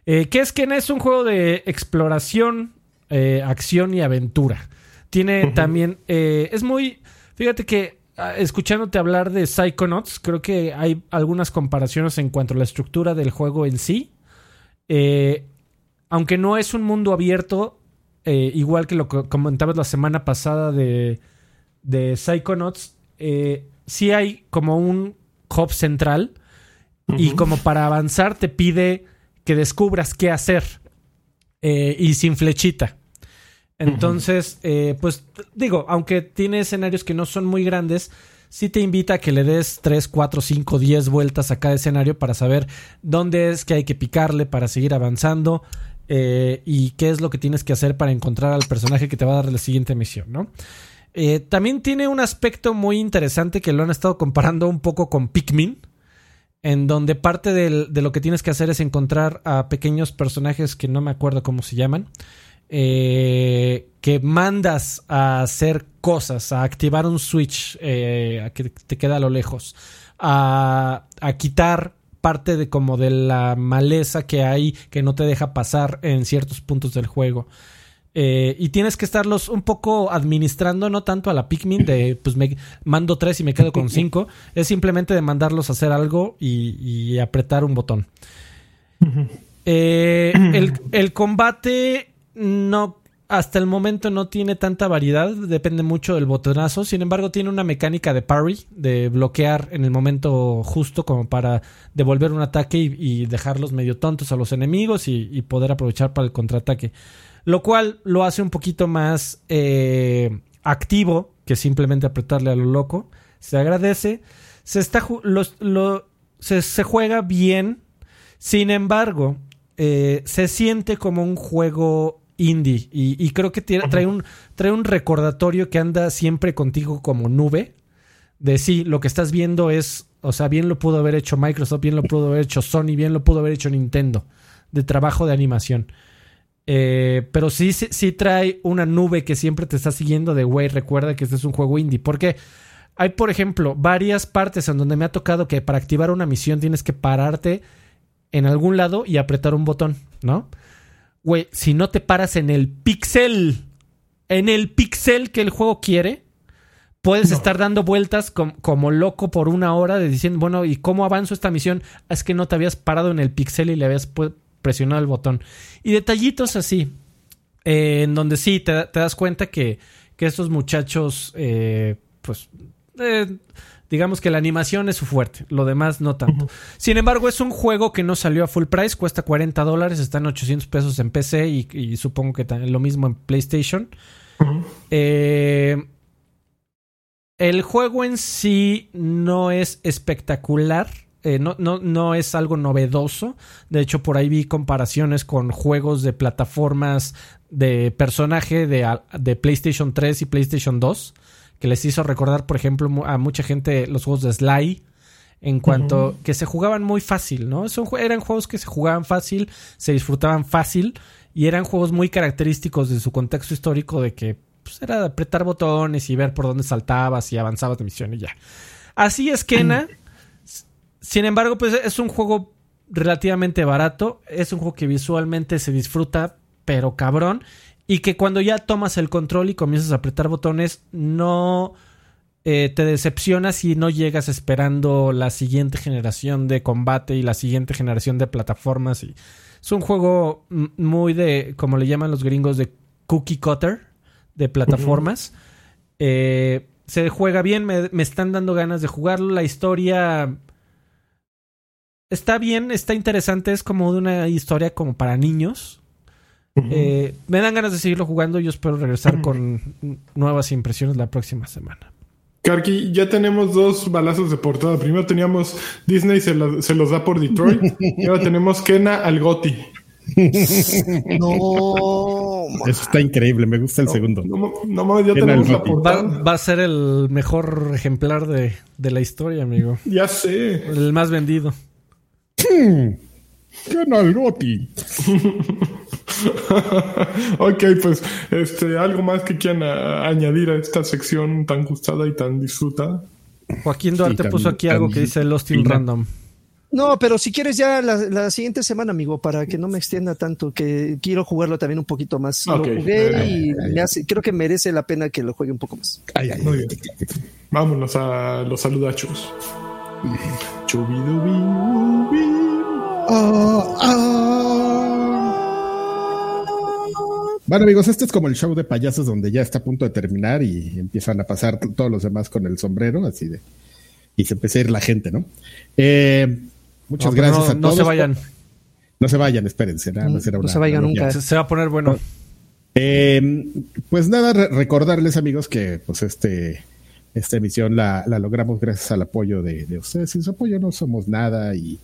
Eh, ¿Qué es Kena? Es un juego de exploración, eh, acción y aventura. Tiene también, eh, es muy, fíjate que ah, escuchándote hablar de Psychonauts, creo que hay algunas comparaciones en cuanto a la estructura del juego en sí. Eh, aunque no es un mundo abierto, eh, igual que lo que comentabas la semana pasada de, de Psychonauts, eh, sí hay como un hub central y como para avanzar te pide que descubras qué hacer eh, y sin flechita. Entonces, pues digo, aunque tiene escenarios que no son muy grandes, sí te invita a que le des 3, 4, 5, 10 vueltas a cada escenario para saber dónde es que hay que picarle para seguir avanzando eh, y qué es lo que tienes que hacer para encontrar al personaje que te va a dar la siguiente misión, ¿no? Eh, también tiene un aspecto muy interesante que lo han estado comparando un poco con Pikmin, en donde parte de lo que tienes que hacer es encontrar a pequeños personajes que no me acuerdo cómo se llaman, eh, que mandas a hacer cosas, a activar un switch eh, a que te queda a lo lejos, a, a quitar parte de como de la maleza que hay que no te deja pasar en ciertos puntos del juego. Eh, y tienes que estarlos un poco administrando, no tanto a la Pikmin de pues me mando tres y me quedo con cinco. <laughs> es simplemente de mandarlos a hacer algo y, y apretar un botón. Eh, el, <clears throat> el combate no hasta el momento no tiene tanta variedad, depende mucho del botonazo. Sin embargo, tiene una mecánica de parry, de bloquear en el momento justo como para devolver un ataque y, dejarlos medio tontos a los enemigos y, poder aprovechar para el contraataque. Lo cual lo hace un poquito más eh, activo que simplemente apretarle a lo loco. Se agradece. Se, está, lo- se, se juega bien. Sin embargo, eh, se siente como un juego indie. Y, y creo que tiene- trae, un, trae un recordatorio que anda siempre contigo como nube. De sí, lo que estás viendo es. O sea, bien lo pudo haber hecho Microsoft, bien lo pudo haber hecho Sony, bien lo pudo haber hecho Nintendo. De trabajo de animación. Eh, pero sí, sí, sí trae una nube que siempre te está siguiendo de, güey, recuerda que este es un juego indie. Porque hay, por ejemplo, varias partes en donde me ha tocado que para activar una misión tienes que pararte en algún lado y apretar un botón, ¿no? Güey, si no te paras en el pixel, en el pixel que el juego quiere, puedes No. estar dando vueltas com- como loco por una hora de diciendo, bueno, ¿y cómo avanzo esta misión? Es que no te habías parado en el pixel y le habías presionado el botón. Y detallitos así, eh, en donde sí te, te das cuenta que, que estos muchachos, eh, pues, eh, digamos que la animación es su fuerte, lo demás no tanto. Sin embargo, es un juego que no salió a full price, cuesta 40 dólares, está en 800 pesos en PC y, supongo que lo mismo en PlayStation. Eh, el juego en sí no es espectacular. Eh, no, no, no, es algo novedoso. De hecho, por ahí vi comparaciones con juegos de plataformas de personaje de, de PlayStation 3 y PlayStation 2 que les hizo recordar, por ejemplo, a mucha gente los juegos de Sly, en cuanto que se jugaban muy fácil, ¿no? Son, eran juegos que se jugaban fácil, se disfrutaban fácil y eran juegos muy característicos de su contexto histórico de que pues, era apretar botones y ver por dónde saltabas y avanzabas de misión y ya. Así es Kena. Sin embargo, pues es un juego relativamente barato, es un juego que visualmente se disfruta, pero cabrón, y que cuando ya tomas el control y comienzas a apretar botones, no eh, te decepcionas si no llegas esperando la siguiente generación de combate y la siguiente generación de plataformas. Y es un juego muy de, como le llaman los gringos, de cookie cutter, de plataformas. Eh, se juega bien, me, me están dando ganas de jugarlo. La historia está bien, está interesante, es como de una historia como para niños. Eh, me dan ganas de seguirlo jugando. Yo espero regresar con nuevas impresiones la próxima semana. Karki, ya tenemos dos balazos de portada. Primero teníamos Disney se, los da por Detroit. <laughs> y ahora tenemos Kena al Goti. <laughs> no. Eso está increíble. Me gusta el segundo. No, ya tenemos la portada. Va, a ser el mejor ejemplar de, la historia, amigo. Ya sé. El más vendido. <laughs> Kena al Goti. <laughs> ok, pues este, algo más que quieran añadir a esta sección tan gustada y tan disfrutada. Joaquín Duarte puso aquí algo que dice Lost in Random. No, pero si quieres ya la, siguiente semana, amigo, para que no me extienda tanto, que quiero jugarlo también un poquito más. Lo jugué y creo que merece la pena que lo juegue un poco más. Muy bien. Vámonos a los saludachos. <laughs> Oh, oh. Bueno, amigos, este es como el show de payasos donde ya está a punto de terminar y empiezan a pasar todos los demás con el sombrero, así de. Y se empieza a ir la gente, ¿no? Eh, muchas gracias a todos. No se vayan. No se vayan, espérense. Nada no, se vayan nunca. Se, va a poner bueno. Eh, pues nada, recordarles, amigos, que pues este esta emisión la, logramos gracias al apoyo de, de, ustedes. Sin su apoyo no somos nada y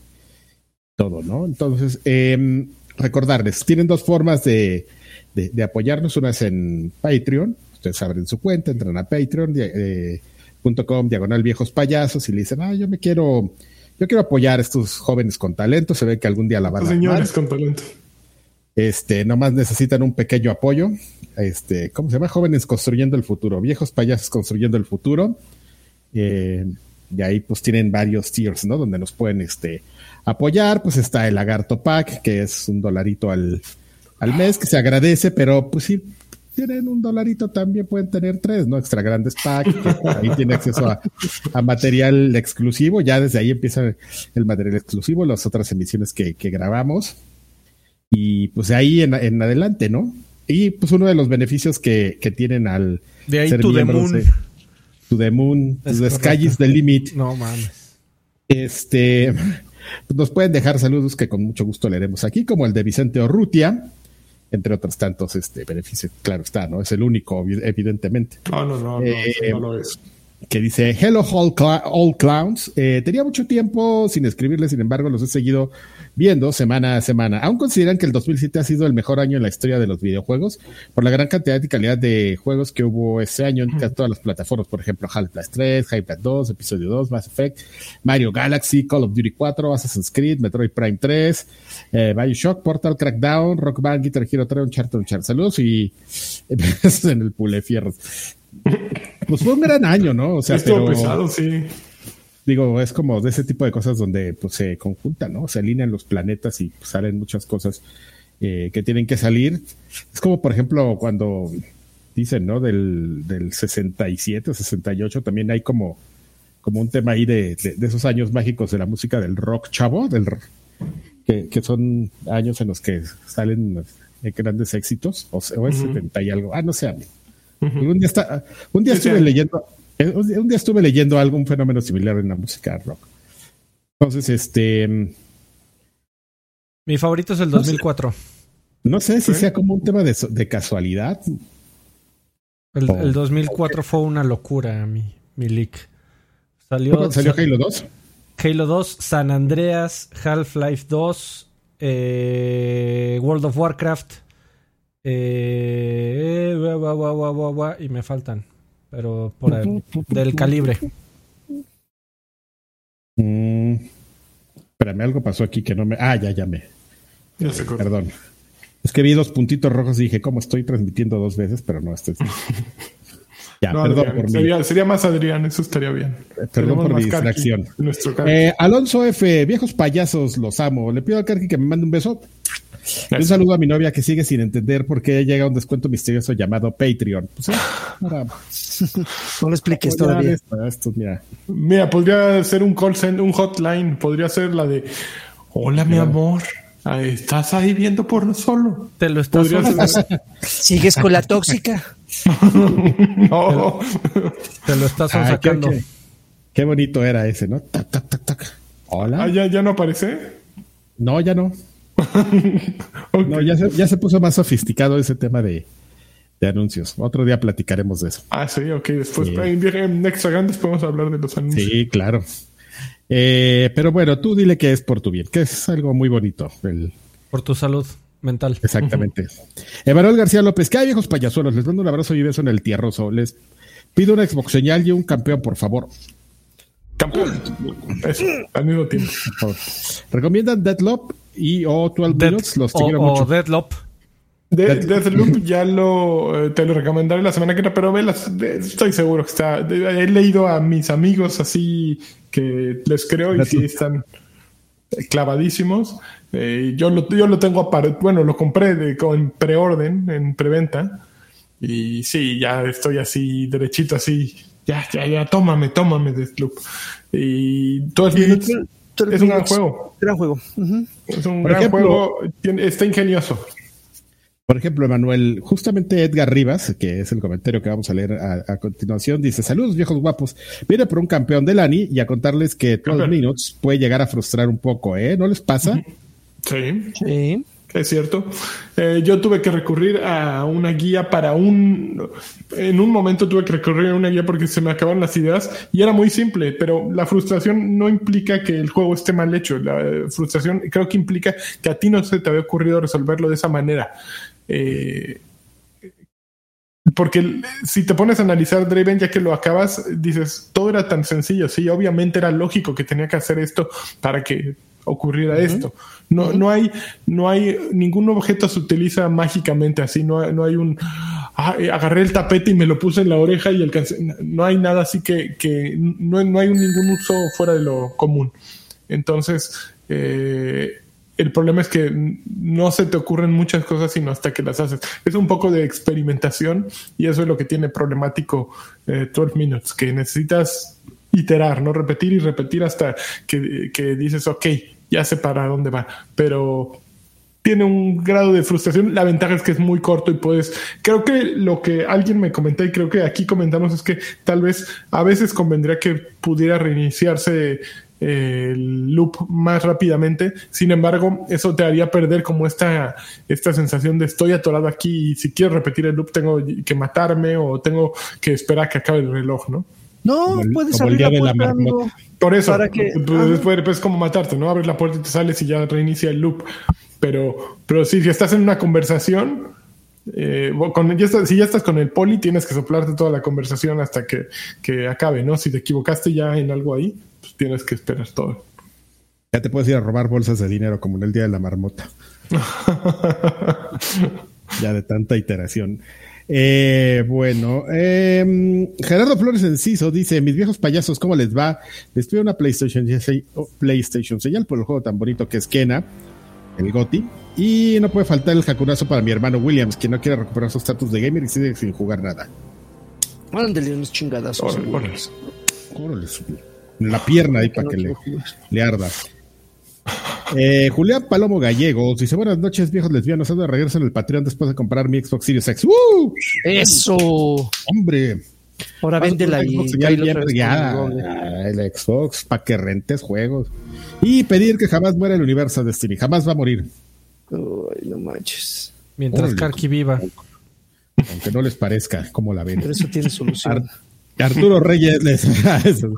todo, ¿no? Entonces, eh, recordarles, tienen dos formas de de, apoyarnos. Una es en Patreon. Ustedes abren su cuenta, entran a patreon.com, eh, diagonal viejos payasos y le dicen, ah, yo me quiero, yo quiero apoyar a estos jóvenes con talento. Se ve que algún día la van a Señores con talento. Este, nomás necesitan un pequeño apoyo. Este, ¿cómo se llama? Jóvenes construyendo el futuro, viejos payasos construyendo el futuro. Eh, y ahí pues tienen varios tiers, ¿no? Donde nos pueden este, apoyar. Pues está el Lagarto Pack, que es un dolarito al, al mes, que se agradece, pero pues si tienen un dolarito también pueden tener tres, ¿no? Extra grandes packs, ahí <laughs> tiene acceso a, material exclusivo, ya desde ahí empieza el material exclusivo, las otras emisiones que, grabamos, y pues de ahí en, adelante, ¿no? Y pues uno de los beneficios que, tienen al de ahí ser to the moon. to the moon, the sky is the limit. No mames. Este, nos pueden dejar saludos que con mucho gusto leeremos aquí, como el de Vicente Orrutia, entre otros tantos este, beneficios. Claro está, ¿no? Es el único, evidentemente. No, no, no, no, eh, no lo es que dice Hello All, Clowns. Eh, tenía mucho tiempo sin escribirles, sin embargo, los he seguido viendo semana a semana. ¿Aún consideran que el 2007 ha sido el mejor año en la historia de los videojuegos? Por la gran cantidad y calidad de juegos que hubo ese año en todas las plataformas, por ejemplo, Half-Life 3, Half-Life 2, Episodio 2, Mass Effect, Mario Galaxy, Call of Duty 4, Assassin's Creed, Metroid Prime 3, eh, Bioshock, Portal, Crackdown, Rock Band, Guitar Hero 3, Uncharted, Uncharted. Saludos y <laughs> en el pule fierros. Pues fue un gran año, ¿no? O sea, Estuvo pesado, sí. Digo, es como de ese tipo de cosas donde pues, se conjuntan, ¿no? Se alinean los planetas y pues, salen muchas cosas eh, que tienen que salir. Es como, por ejemplo, cuando dicen, ¿no? Del, del 67 o 68 también hay como, como un tema ahí de, de, esos años mágicos de la música del rock chavo, del que, que son años en los que salen grandes éxitos, o, o es 70 y algo. Ah, no sé, a mí. Un día, está, un día estuve leyendo, Un día- estuve leyendo algo, un fenómeno similar en la música rock. Entonces, este, Mi favorito es el No sé. 2004. no sé si sea como un tema de, de casualidad. El, Oh. el 2004 fue una locura, mi, mi leak. Salió, ¿Cuándo salió Halo 2? Halo 2, San Andreas, Half-Life 2, eh, World of Warcraft, eh, gua, y me faltan, pero por ahí, del calibre. Mm, espérame, algo pasó aquí que no me. Ah, ya, ya me. Ya se. Perdón. Es que vi dos puntitos rojos y dije, ¿cómo estoy transmitiendo dos veces? Pero no, este es. <laughs> Ya, No, perdón Adrián, por mi, sería, sería más Adrián, eso estaría bien. perdón Tenemos por mi distracción. Eh, Alonso F, viejos payasos, los amo. Le pido al Karki que me mande un beso. Un saludo a mi novia que sigue sin entender por qué llega un descuento misterioso llamado Patreon. Pues, eh, para <laughs> No lo expliques todavía. esto, esto, mira. Mira, podría ser un call center, un hotline, podría ser la de Hola mi amor, ah, ¿estás ahí viendo porno solo? Te lo estás ser- ¿Sigues con la tóxica? <laughs> No. te lo estás Ay, qué, sacando. qué- qué bonito era ese, ¿no? Tac, tac, tac, tac. Hola. Ah, ¿ya, ya no aparece. No, ya no. <laughs> No, ya se, ya se puso más sofisticado ese tema de, de anuncios. Otro día platicaremos de eso. Ah, sí, ok. Después Sí. en, Extra Grandes podemos hablar de los anuncios. Sí, claro. Eh, pero bueno, tú dile que es por tu bien, que es algo muy bonito. el- Por tu salud mental. exactamente. Emanuel García López, ¿qué hay, viejos payasuelos? Les mando un abrazo y beso en el tierroso. Les pido una Xbox señal y un campeón, por favor. Campeón. Eso, al mismo tiempo. Por <laughs> favor. ¿Recomiendan Deadloop y o 12 Dead- Minutes? Los te o, quiero o mucho. Deadloop. De, Death- Deathloop <laughs> ya lo eh, te lo recomendaré la semana que viene, pero ve las- de- estoy seguro que está. de- he leído a mis amigos así que les creo y Deathloop. sí están clavadísimos. Eh, yo lo yo lo tengo aparte, bueno, lo compré de, en preorden, en preventa. Y sí, ya estoy así derechito así. Ya, ya, ya, tómame, tómame Deathloop. Y todo el minutos es un gran juego. Gran juego. Es un Por gran ejemplo- juego. tiene- está ingenioso. Por ejemplo, Emanuel, justamente Edgar Rivas, que es el comentario que vamos a leer a, a continuación, dice: Saludos, viejos guapos. Viene por un campeón del ANI y a contarles que 12 Campeón. Minutes puede llegar a frustrar un poco, ¿eh? ¿No les pasa? Sí. Sí. Es cierto. Eh, yo tuve que recurrir a una guía para un... En un momento tuve que recurrir a una guía porque se me acabaron las ideas y era muy simple, pero la frustración no implica que el juego esté mal hecho. La eh, frustración creo que implica que a ti no se te había ocurrido resolverlo de esa manera. Eh, porque si te pones a analizar Draven, ya que lo acabas, dices, todo era tan sencillo, sí, obviamente era lógico que tenía que hacer esto para que ocurriera esto. No, no hay, no hay, ningún objeto se utiliza mágicamente así, no, hay- no hay un, ah, eh, agarré el tapete y me lo puse en la oreja y alcancé, no hay nada así que, que no, no hay ningún uso fuera de lo común. Entonces, eh, el problema es que no se te ocurren muchas cosas sino hasta que las haces. Es un poco de experimentación y eso es lo que tiene problemático eh, 12 Minutes, que necesitas iterar, no repetir y repetir hasta que, que dices, ok, ya sé para dónde va. Pero tiene un grado de frustración. La ventaja es que es muy corto y puedes. Creo que lo que alguien me comentó y creo que aquí comentamos es que tal vez a veces convendría que pudiera reiniciarse eh, el loop más rápidamente. Sin embargo, eso te haría perder como esta, esta sensación de estoy atorado aquí y si quiero repetir el loop tengo que matarme o tengo que esperar a que acabe el reloj, ¿no? No, Como puedes como el abrir día la de la puerta, marmota. amigo. Por eso, Para que- pues, ajá. después es como matarte, ¿no? Abres la puerta y te sales y ya reinicia el loop. Pero, pero sí, si estás en una conversación, eh, con, ya estás- si ya estás con el poli, tienes que soplarte toda la conversación hasta que, que acabe, ¿no? Si te equivocaste ya en algo ahí, pues tienes que esperar todo. Ya te puedes ir a robar bolsas de dinero como en el día de la marmota. <laughs> ya de tanta iteración. Eh, bueno, eh, Gerardo Flores Enciso dice: Mis viejos payasos, ¿cómo les va? Les pido una PlayStation, oh, PlayStation señal por el juego tan bonito que es Kena, el Goti. Y no puede faltar el jacunazo para mi hermano Williams, que no quiere recuperar su estatus de gamer y sigue sin jugar nada. Mándale unos chingadazos. Órale, la pierna ahí para que le, le arda. Eh, Julián Palomo Gallegos dice: Buenas noches, viejos lesbianos. Ando de regreso en el Patreon después de comprar mi Xbox Series X. ¡Uh! Eso. Hombre, Ahora véndela y Xbox señal bien regada, el Xbox para que rentes juegos y pedir que jamás muera el universo de Destiny, jamás va a morir. Ay, no manches. Mientras. Karki viva. Aunque no les parezca como la ven. Pero eso tiene solución. Ar- Arturo Reyes, les- eso-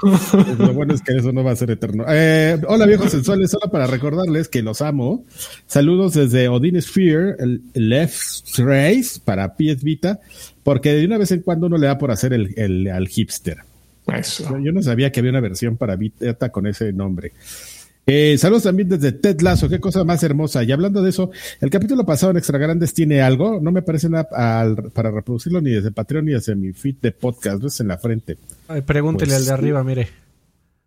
lo bueno es que eso no va a ser eterno. Eh, hola viejos sensuales, solo para recordarles que los amo. Saludos desde Odin Sphere, el Left Race para PS Vita, porque de una vez en cuando uno le da por hacer el, el- al hipster. Eso. Yo, yo no sabía que había una versión para Vita con ese nombre. Eh, saludos también desde Ted Lasso, qué cosa más hermosa. Y hablando de eso, el capítulo pasado en Extra Grandes tiene algo, no me parece nada al- para reproducirlo ni desde Patreon ni desde mi feed de podcast, no es en la frente. Ay, pregúntele Pues al de sí. arriba, mire.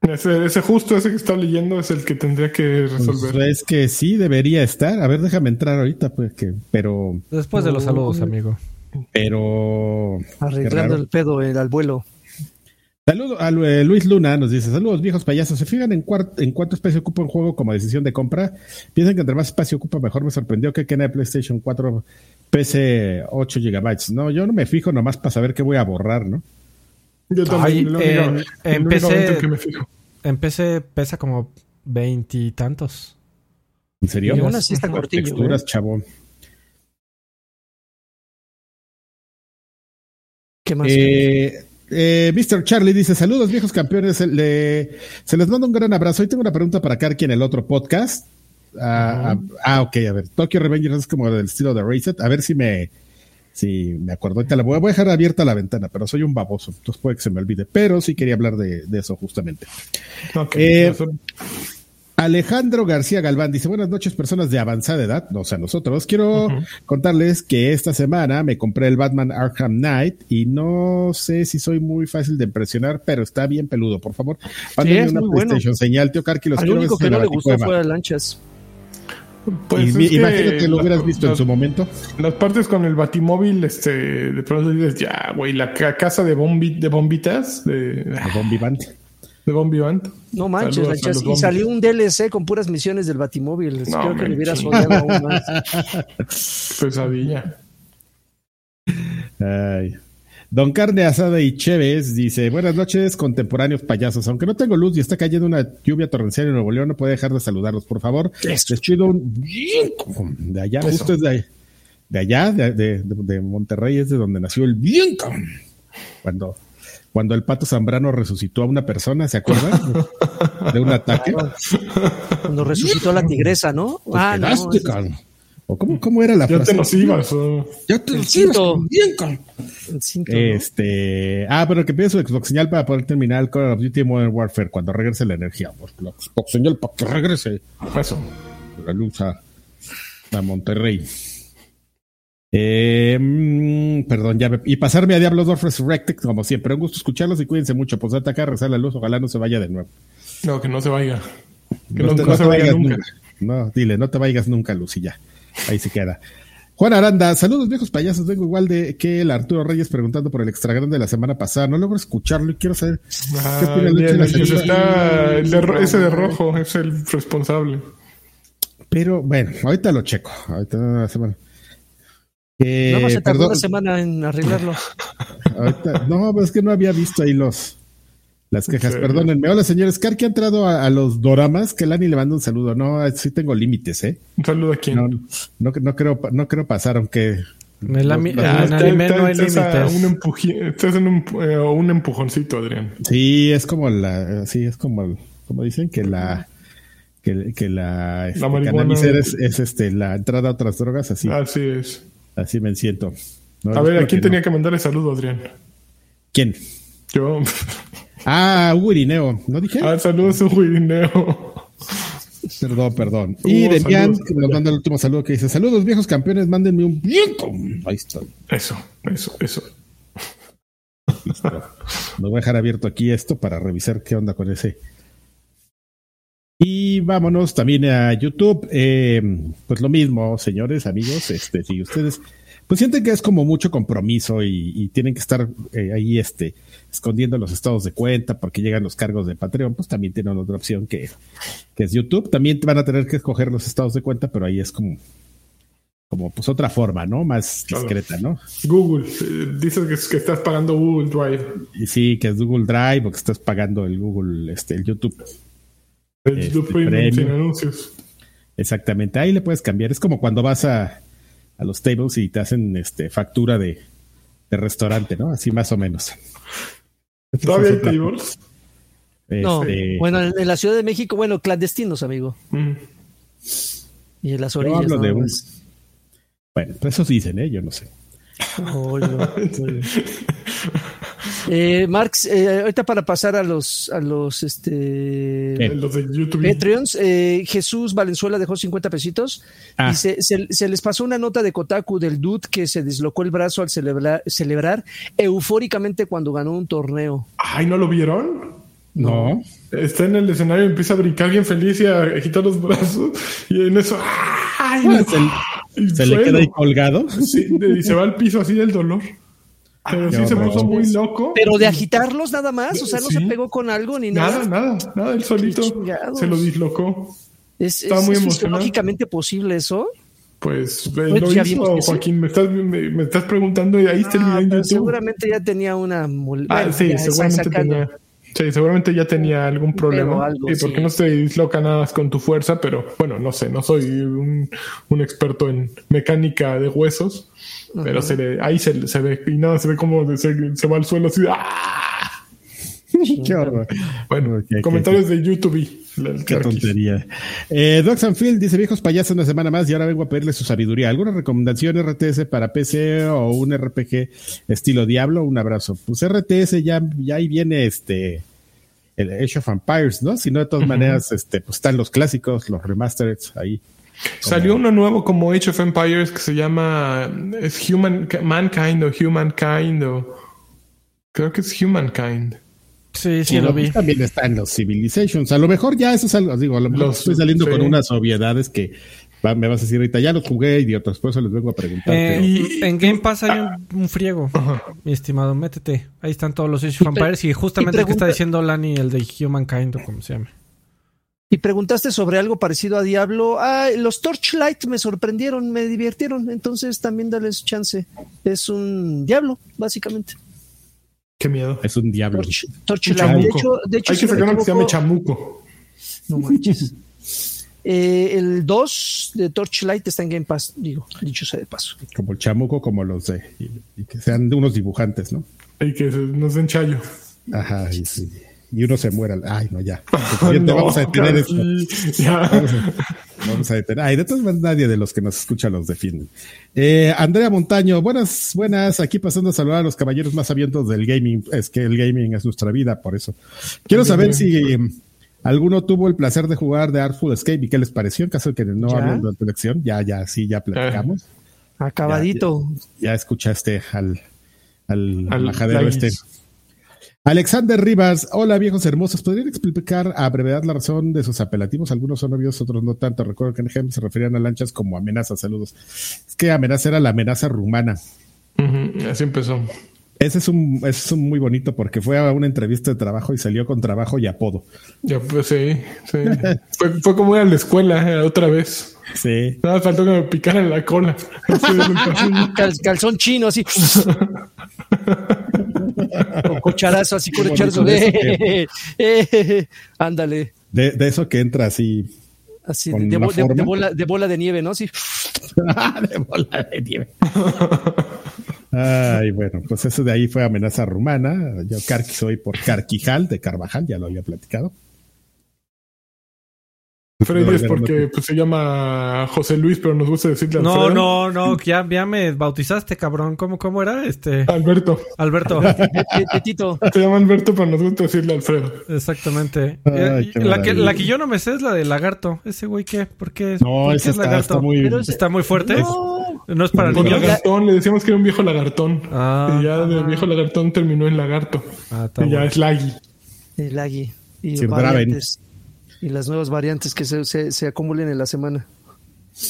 Ese, ese justo, ese que está leyendo, es el que tendría que Pues, resolver. es que sí debería estar. A ver, déjame entrar ahorita, pues que, pero, Después de los saludos, amigo. pero. Arreglando el pedo el, al vuelo. Saludo a eh, Luis Luna, nos dice, saludos viejos payasos, ¿se fijan en, en cuánto espacio ocupa un juego como decisión de compra? Piensan que entre más espacio ocupa mejor, me sorprendió que en el PlayStation 4 PC 8 gigabytes. No, yo no me fijo nomás para saber qué voy a borrar, ¿no? Yo Ay, también. lo en- en PC momento en que me fijo. En PC pesa como veintitantos. ¿En serio? Y aún así está cortillo. Texturas, ¿eh? chavo. ¿Qué más? Eh, eh, Mr. Charlie dice, saludos viejos campeones, se, le- se les manda un gran abrazo. Hoy tengo una pregunta para Karki en el otro podcast. Ah, ah, ah, ok, a ver, Tokyo Revengers es como del estilo de Reset, a ver si me, si me acuerdo. Ahorita la voy, voy a dejar abierta la ventana, pero soy un baboso, entonces puede que se me olvide, pero sí quería hablar de, de eso justamente. Ok, Eh, Alejandro García Galván dice, buenas noches personas de avanzada edad, no, o sea, nosotros. Quiero contarles que esta semana me compré el Batman Arkham Knight y no sé si soy muy fácil de impresionar, pero está bien peludo, por favor. Mándenme es una muy bueno. PlayStation señal, tío Karki, los Al quiero único que no le gustó fue lanchas. pues Y- es y- que imagínate, lo la- hubieras visto en su momento. Las partes con el batimóvil, este, de pronto dices, ya, güey, la ca- casa de, bombi, de bombitas, de, de Bombi Band. de Bombivant. No manches, Saludos los Y salió un DLC con puras misiones del Batimóvil. No, Creo que le hubieras manches. odiado aún más. <laughs> Pesadilla. Ay. Don Carne Asada y Chévez dice, buenas noches, contemporáneos payasos. Aunque no tengo luz y está cayendo una lluvia torrencial en Nuevo León, no puedo dejar de saludarlos, por favor. Les pido un... De allá, Eso. justo es de, de allá, de, de- de Monterrey, es de donde nació el bien. Cuando, cuando el pato Zambrano resucitó a una persona, ¿se acuerdan? <laughs> De un ataque. Cuando resucitó a la tigresa, ¿no? Pues ah, no. ¿O cómo, cómo era la Ya frase? te nos ibas. o- Ya te El nos ibas, bien, el cinto, ¿no? Este, ah, pero que pide su Xbox señal para poder terminar el Call of Duty Modern Warfare cuando regrese la energía. La Xbox señal para que regrese Eso. la luz a, a Monterrey. Eh, mm, perdón, ya me- y pasarme a Diablo 2 Resurrected como siempre. Un gusto escucharlos y cuídense mucho. Pues ataca a rezar la luz, ojalá no se vaya de nuevo. No, que no se vaya. Que No no, te- no no se vaya vayas nunca. nunca. No, dile, no te vayas nunca, Luz, y ya. Ahí se queda. Juan Aranda, saludos viejos payasos. Vengo igual de que el Arturo Reyes preguntando por el extra grande de la semana pasada. No logro escucharlo y quiero saber Ah, qué opina bien, de la pues está el de ese de rojo es el responsable. Pero bueno, ahorita lo checo. Ahorita la semana. Eh, Nada más se tardó perdón, una semana en arreglarlo. <laughs> ahorita- no, pero es que no había visto ahí los las quejas. Sí. Perdónenme. Hola, señores. Car que ha entrado a, a los doramas. Que Lani le manda un saludo. No, sí tengo límites, ¿eh? Un saludo a quien. No, no, no creo, no creo pasar, aunque. En el, ami- los- Ah, en anime no hay límites. un empuji- estás en un, eh, un empujoncito, Adrián. Sí, es como la, sí, es como, como dicen que la, que, que la, este, es, es, este, la entrada a otras drogas, así, Así es. Así me siento. No, A ver, ¿a quién que no. tenía que mandarle saludo, Adrián? ¿Quién? Yo. Ah, Hugo Irineo, ¿no dije? Ah, saludos a Guirineo. Perdón, perdón. Hugo, y Demian, que nos manda el último saludo que dice, saludos viejos campeones, mándenme un viento. Ahí está. Eso, eso, eso. Nos voy a dejar abierto aquí esto para revisar qué onda con ese. Y vámonos también a YouTube. Eh, pues lo mismo, señores, amigos. Este, si ustedes pues sienten que es como mucho compromiso y, y tienen que estar eh, ahí este, escondiendo los estados de cuenta porque llegan los cargos de Patreon, pues también tienen otra opción que, que es YouTube. También van a tener que escoger los estados de cuenta, pero ahí es como, como pues otra forma, ¿no? Más discreta, ¿no? Google. eh, dices que, que estás pagando Google Drive. Y sí, que es Google Drive o que estás pagando el Google, este, el YouTube. El Este, sin anuncios. Exactamente, ahí le puedes cambiar. Es como cuando vas a, a los tables y te hacen este factura de, de restaurante, ¿no? Así más o menos. ¿Todavía hay tables? No, Este, bueno, en, la Ciudad de México, bueno, clandestinos, amigo. Mm. Y en las Yo orillas. hablo de nada un- más. Bueno, pues eso dicen, ¿eh? Yo no sé. Oye. <laughs> Eh, Marx, eh, ahorita para pasar a los a los este ¿Qué? Los de YouTube. Patreons, eh, Jesús Valenzuela dejó 50 pesitos Ah. y se, se- se les pasó una nota de Kotaku del dude que se dislocó el brazo al celebrar, celebrar eufóricamente cuando ganó un torneo. Ay, ¿no lo vieron? No. Está en el escenario y empieza a brincar bien feliz y a agitar los brazos. Y en eso. ¡ay! Bueno, Y Se le queda ahí colgado. Sí, y se va al piso así del dolor. Pero sí se puso muy loco. Pero de agitarlos nada más, o sea, no Sí. se pegó con algo ni Nada, nada. nada, nada. Él solito se lo dislocó. Es, Estaba es- muy es emocionado. fisiológicamente posible eso. Pues, eh, Pues lo hizo, sí. Joaquín. Me estás, me, me estás preguntando y ahí está el Ah, video en pero YouTube. seguramente ya tenía una Ah, bueno, sí, ya, seguramente tenía. Sí, seguramente ya tenía algún problema. algo, y porque sí. no se disloca nada más con tu fuerza, pero bueno, no sé, no soy un, un experto en mecánica de huesos, pero se le, ahí se, se ve, y nada, se ve como se, se va al suelo así. ¡ah! <laughs> Qué <laughs> horror. Bueno, comentarios de YouTube Qué tontería. Eh, Doc Sanfield dice, viejos payasos, una semana más y ahora vengo a pedirle su sabiduría. ¿Alguna recomendación RTS para PC o un RPG estilo Diablo? Un abrazo. Pues RTS ya, ya ahí viene este el Age of Empires, ¿no? Si no, de todas maneras, este, pues están los clásicos, los remasters ahí. Salió uno nuevo como Age of Empires que se llama es Human Mankind o Humankind o creo que es Humankind. Sí, sí, Y lo luego, vi. También están los Civilizations. A lo mejor ya eso es algo, digo, a lo mejor Los- estoy saliendo sí. con unas obviedades que va- me vas a decir ahorita, ya los jugué, idiotas, por eso les vengo a preguntar. Eh, pero- en Game Pass hay un, un friego, mi estimado. Métete. Ahí están todos los Age of Empires y justamente y el que está diciendo Lani, el de Humankind o como se llame. Y preguntaste sobre algo parecido a Diablo. Ah, los Torchlight me sorprendieron, me divirtieron. Entonces también dales chance. Es un Diablo, básicamente. Qué miedo. es un diablo. Torch-. De hecho, de hecho Hay que no sacar uno que se llame chamuco. No manches. Eh, el 2 de Torchlight está en Game Pass, digo, dicho sea de paso. Como el chamuco, como los de. Y, y que sean de unos dibujantes, ¿no? Y que nos den chayo. Ajá, y, sí. Y uno se muera. Ay, no, ya. <laughs> Suficiente, vamos a detener esto. Ya. Vamos a, vamos a detener. Ay, de todas maneras, nadie de los que nos escucha los defienden. Eh, Andrea Montaño, buenas, buenas. Aquí pasando a saludar a los caballeros más abiertos del gaming. Es que el gaming es nuestra vida, por eso. Quiero saber si eh, alguno tuvo el placer de jugar de Artful Escape y qué les pareció. En caso de que no hablen de tu elección, ya, ya, sí, ya platicamos. Acabadito. Ya escuchaste al, al, Al majadero este. Alexander Rivas, hola viejos hermosos, ¿podrían explicar a brevedad la razón de sus apelativos? Algunos son obvios, otros no tanto. Recuerdo que en GEM se referían a lanchas como amenazas, saludos. Es que amenaza era la amenaza rumana. Así empezó. Ese es un, ese es un muy bonito porque fue a una entrevista de trabajo y salió con trabajo y apodo. Ya, pues sí. sí. fue, fue como ir a la escuela eh, otra vez. Sí. Nada, faltó que me picaran la cola. <laughs> Cal- calzón chino, así. <laughs> <laughs> con cucharazo, así con bonito de <laughs> ándale. De, de eso que entra así. Así, de, bo- bola, de bola de nieve, ¿no? Así. <laughs> de bola de nieve. Ay, bueno, pues eso de ahí fue amenaza rumana. Yo Carqui soy por Carquijal de Carvajal, ya lo había platicado. Freddy es porque pues, se llama José Luis, pero nos gusta decirle No, Alfredo. no, no, ya, ya me bautizaste, cabrón. ¿Cómo, cómo era? Este, Alberto. Alberto. <laughs> Petito. Se llama Alberto, pero nos gusta decirle Alfredo. Exactamente. Ay, Eh, la, que, la que yo no me sé es la de lagarto. Ese güey, ¿qué? ¿Por qué? No, ¿Por qué es está, lagarto? está muy. Pero es- Está muy fuerte. No. No es para niños. lagartón, le decíamos que era un viejo lagartón. Ah. y ya de viejo lagartón terminó en lagarto. Ah, está y ya bueno. es lagui. El Agui. Y Sir. Y las nuevas variantes que se, se, se acumulen en la semana.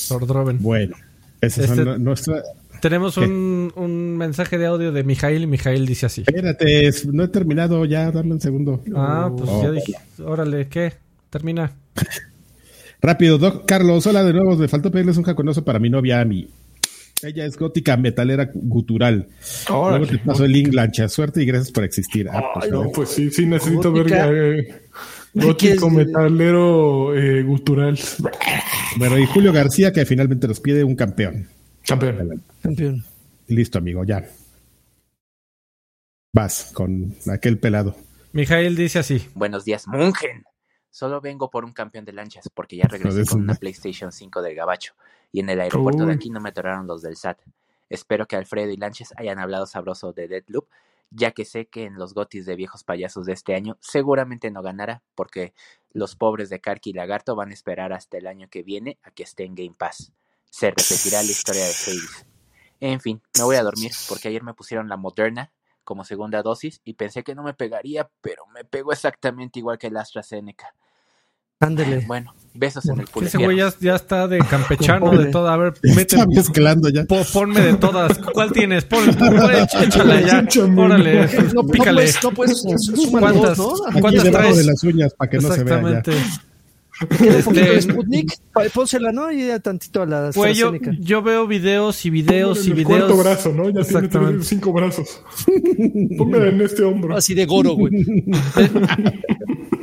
Lord Droven. Bueno, esas Este- son nuestras. Tenemos un, un mensaje de audio de Mijail y Mijail dice así. Espérate, es- no he terminado ya, dame un segundo. Ah, pues Oh. ya dije. Órale, ¿qué? Termina. <laughs> Rápido, Doc Carlos, hola de nuevo. Me faltó pedirles un jaconoso para mi novia Ami. Ella es gótica metalera gutural. Órale. Luego te paso el link, Lancha. Suerte y gracias por existir. Ah, pues, Ay, no, no. pues sí, sí necesito Gótica. ver eh, ¿Qué es? Gótico metalero eh, gutural. Bueno, y Julio García, que finalmente nos pide un campeón. Campeón. Campeón. Listo, amigo, ya. Vas con aquel pelado. Mijail dice así. Buenos días, Mungen. Solo vengo por un campeón de lanchas porque ya regresé con una PlayStation 5 del Gabacho y en el aeropuerto de aquí no me atoraron los del SAT. Espero que Alfredo y Lanches hayan hablado sabroso de Deadloop, ya que sé que en los gotis de viejos payasos de este año seguramente no ganará porque los pobres de Karki y Lagarto van a esperar hasta el año que viene a que esté en Game Pass. Se repetirá la historia de Hades. En fin, me voy a dormir porque ayer me pusieron la Moderna como segunda dosis y pensé que no me pegaría, pero me pegó exactamente igual que el AstraZeneca. Ándele. Bueno, besos en el culo. Ese güey ya, ya está de campechano, de todo. A ver, mete, Está mezclando ya. po- ponme de todas. ¿Cuál tienes? Pon, <laughs> échala ya. Órale, No, no pícale. puedes, no puedes, ¿Cuántas? dos, ¿no? Aquí ¿Cuántas debajo traes? de las uñas para que no se vea ya. Exactamente. Un poquito de Este- Sputnik, pónsela, ¿no? Y ya tantito a la Güey, yo, yo veo videos y videos y videos. cuarto brazo, ¿no? Ya tiene cinco brazos. Póngala en este hombro. Así de goro, güey. <laughs>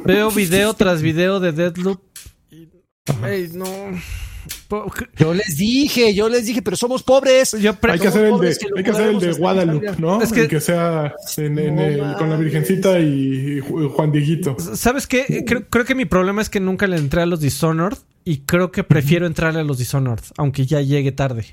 Veo video tras video de Deadloop. y- no. Yo les dije, yo les dije, pero somos pobres. Yo Hay que hacer el de, que hay que hacer el de Guadalupe, ¿no? Es que- El que sea en, en No el- con la. Virgencita y Ju- Juan Dieguito. ¿Sabes qué? Creo, creo que mi problema es que nunca le entré a los Dishonored y creo que prefiero entrarle a los Dishonored, aunque ya llegue tarde.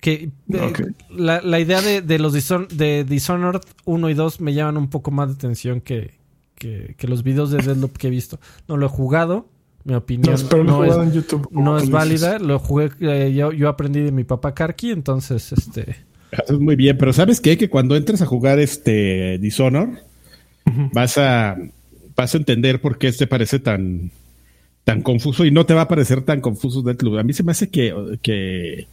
Que eh, la, la idea de, de los Dishon- de Dishonored 1 y 2 me llaman un poco más de atención que, que, que los videos de Deadloop que he visto. No lo he jugado, mi opinión No, es, en YouTube. no válida. Lo jugué, eh, yo, yo aprendí de mi papá Karki, entonces este... Haces muy bien, pero ¿sabes qué? Que cuando entres a jugar este Dishonor, vas a vas a entender por qué este parece tan tan confuso y no te va a parecer tan confuso Deathloop. A mí se me hace que que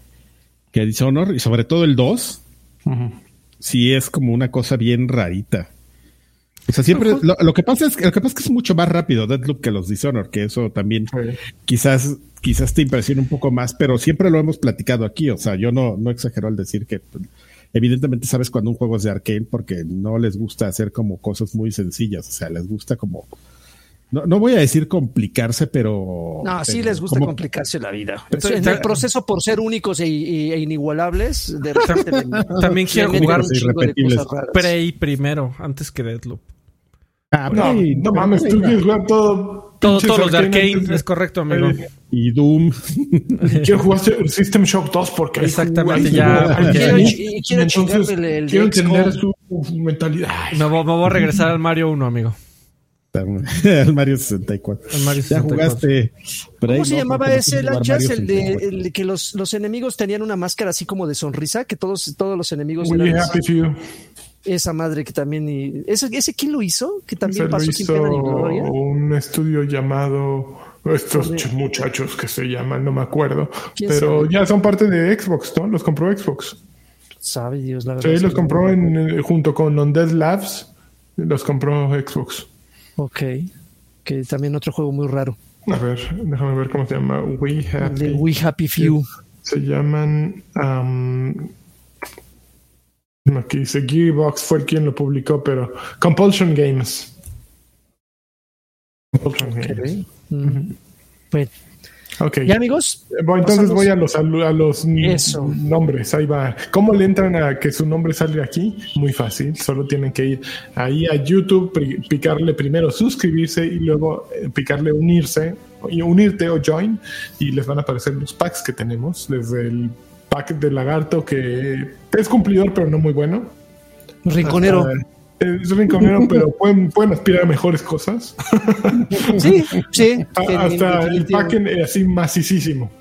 que Dishonor y sobre todo el 2 Ujú. sí es como una cosa bien rarita. O sea, siempre lo, lo que pasa es que lo que pasa es que es mucho más rápido Deathloop que los Dishonor, que eso también Sí. quizás quizás te impresiona un poco más, pero siempre lo hemos platicado aquí, o sea, yo no no exagero al decir que evidentemente sabes cuando un juego es de Arkane porque no les gusta hacer como cosas muy sencillas, o sea, les gusta como no, no voy a decir complicarse, pero No, sí les gusta como- complicarse la vida. Pero- en el proceso por ser únicos e, e- inigualables, de repente También quiero jugar un chingo de cosas raras. Prey primero, antes que Deadloop. Ah, No, mames, tú quieres jugar todo. Todo, todos los de Arkane, antes de- es correcto, amigo. Eh, y Doom. <laughs> Quiero jugar System Shock 2 porque Exactamente, ya, porque-. Quiero- y quiero Entonces, el quiero entender su mentalidad. Me voy, me voy a regresar al Mario 1, amigo. <laughs> el Mario 64. Al Mario Ya 64. jugaste. Prey, ¿Cómo se ¿no? llamaba no ese lanchas? El de 64. el de que los, los enemigos tenían una máscara así como de sonrisa, que todos, todos los enemigos Muy eran happy. Esa madre que también. y- ¿ese, ¿Ese quién lo hizo? Que Se también lo pasó sin hizo pena ni gloria. un estudio llamado estos muchachos que se llaman, no me acuerdo, ¿Quién pero sabe? ya son parte de Xbox, ¿no? Los compró Xbox. Sabe Dios, la verdad. Sí, los compró en, eh, junto con Undead Labs, los compró Xbox. Ok. Que también otro juego muy raro. A ver, déjame ver cómo se llama. We Happy. We Happy Few. Se llaman. am, aquí dice Gearbox fue el quien lo publicó, pero Compulsion Games. Compulsion Ok. Games. Mm. Bueno, Ok. ya amigos, Eh, Bueno, entonces voy a los, a los n- Eso. nombres. Ahí va. ¿Cómo le entran a que su nombre salga aquí? Muy fácil. Solo tienen que ir ahí a YouTube, picarle primero suscribirse y luego eh, picarle unirse, y unirte o join, y les van a aparecer los packs que tenemos. Desde el pack de lagarto que es cumplidor, pero no muy bueno. Rinconero. Hasta- es rinconero, pero <laughs> pueden, pueden aspirar a mejores cosas. Sí, sí. A- que- hasta el pack en- eh, así macicísimo.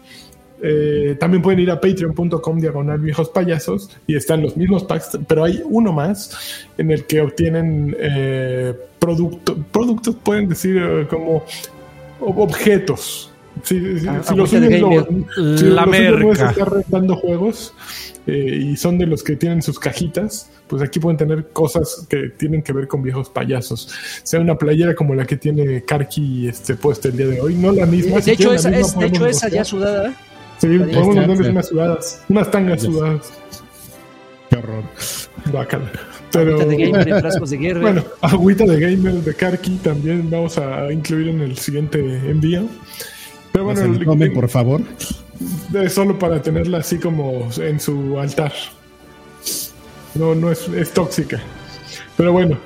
Eh, también pueden ir a patreon.com diagonal viejos payasos y están los mismos packs, pero hay uno más en el que obtienen eh, producto- productos, pueden decir eh, como ob- objetos. Si, si- Ah, si los agüita suyos lo- si La los merca. estar rentando juegos eh, y son de los que tienen sus cajitas, pues aquí pueden tener cosas que tienen que ver con viejos payasos. Sea una playera como la que tiene Karki este puesto el día de hoy, no la misma. De si hecho, esa, misma es, de hecho, esa ya sudada. Sí, podemos mandarles unas sudadas, unas tangas sudadas. Qué horror. Pero, Ahorita de gamer en frascos de guerra. bueno, agüita de gamer de Karki también vamos a incluir en el siguiente envío. Pero No bueno, el- tomen, por favor. es solo para tenerla así como en su altar. No, no es, es tóxica. Pero bueno,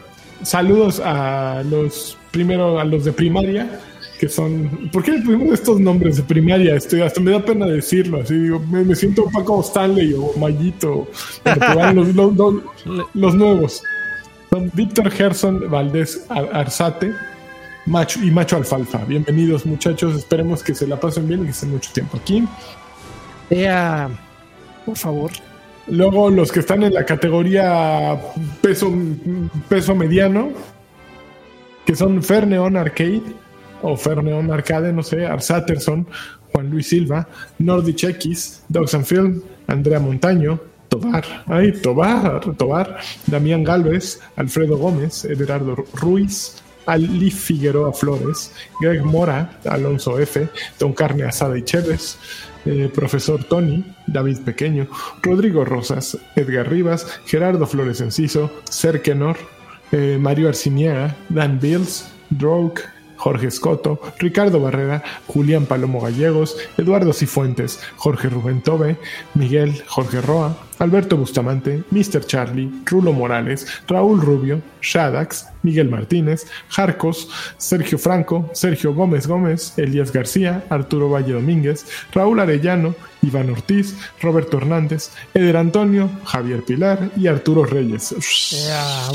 saludos a los primero a los de primaria, que son. ¿Por qué le pusimos estos nombres de primaria? Estoy, hasta me da pena decirlo. Así digo, me, me siento un poco Stanley o Mayito. Los, los- los- los nuevos. Son Víctor Gerson Valdés Ar- Arzate macho y Macho Alfalfa. Bienvenidos, muchachos. Esperemos que se la pasen bien y que estén mucho tiempo aquí. Ea, por favor. Luego los que están en la categoría peso, peso mediano, que son Ferneon Arcade o Ferneon Arcade, no sé, Arsaterson, Juan Luis Silva, Nordic X, Dogs and Film, Andrea Montaño, Tobar, ay, Tobar, Tobar, Damián Galvez, Alfredo Gómez, Everardo Ruiz, Ali Figueroa Flores, Greg Mora, Alonso F, Don Carne Asada y Chévez, eh, Profesor Tony, David Pequeño, Rodrigo Rosas, Edgar Rivas, Gerardo Flores Enciso, Serkenor, eh, Mario Arciniaga, Dan Bills, Droke, Jorge Escoto, Ricardo Barrera, Julián Palomo Gallegos, Eduardo Cifuentes, Jorge Rubén Tobe, Miguel Jorge Roa, Alberto Bustamante, Mr. Charlie, Rulo Morales, Raúl Rubio, Shadax, Miguel Martínez, Jarcos, Sergio Franco, Sergio Gómez Gómez, Elías García, Arturo Valle Domínguez, Raúl Arellano, Iván Ortiz, Roberto Hernández, Eder Antonio, Javier Pilar y Arturo Reyes.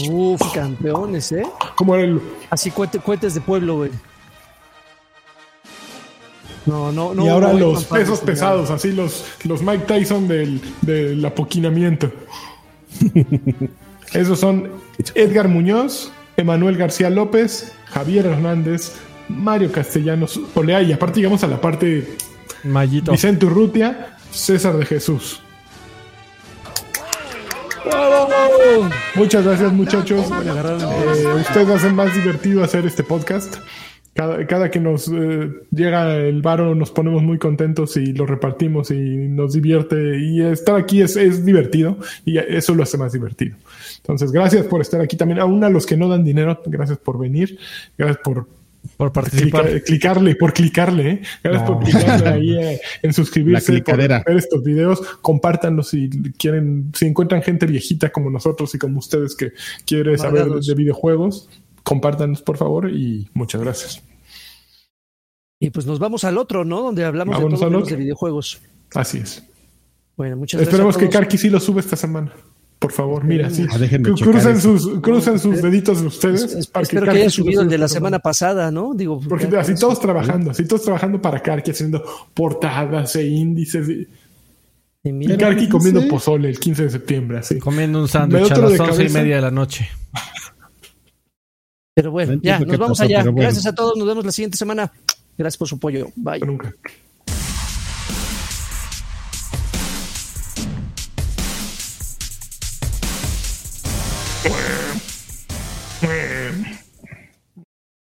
Uf, campeones, ¿eh? ¿Cómo era el, Así cohete- cohetes de pueblo, güey. No, no, no. y ahora no los pesos pesados, así los, los Mike Tyson del, del apoquinamiento. <laughs> Esos son Edgar Muñoz, Emanuel García López, Javier Hernández, Mario Castellanos Olea y aparte llegamos a la parte Mallito. Vicente Urrutia, César de Jesús. Muchas gracias muchachos. Eh, ustedes hacen más divertido hacer este podcast. Cada, cada que nos eh, llega el varo nos ponemos muy contentos y lo repartimos y nos divierte y estar aquí es, es divertido y eso lo hace más divertido. Entonces, gracias por estar aquí también. Aún a los que no dan dinero, gracias por venir. Gracias por Por participar. clicar- clicarle, por clicarle, ¿eh? Gracias No. por clicarle ahí eh, en suscribirse, por ver estos videos, compártanlos si quieren, si encuentran gente viejita como nosotros y como ustedes que quiere saber de videojuegos, compártanos por favor y muchas gracias. Y pues nos vamos al otro, ¿no? Donde hablamos Vámonos de de videojuegos. Así es. Bueno, muchas Esperemos gracias. que a todos. Karki sí lo sube esta semana. Por favor, mira, sí. Ah, déjenme Cru- checar Crucen eso. sus, crucen sus deditos de ustedes. Es- para Espero que lo subido el de la semana pasada, ¿no? Digo, Porque así todos eso. trabajando, así todos trabajando para Karki, haciendo portadas e índices. Y, Y Karki ¿qué comiendo pozole el 15 de septiembre, así. Comiendo un sándwich a las once y media de la noche. Pero bueno, No ya, nos vamos pasó, allá. bueno. Gracias a todos, nos vemos la siguiente semana. Gracias por su apoyo. Bye. Nunca.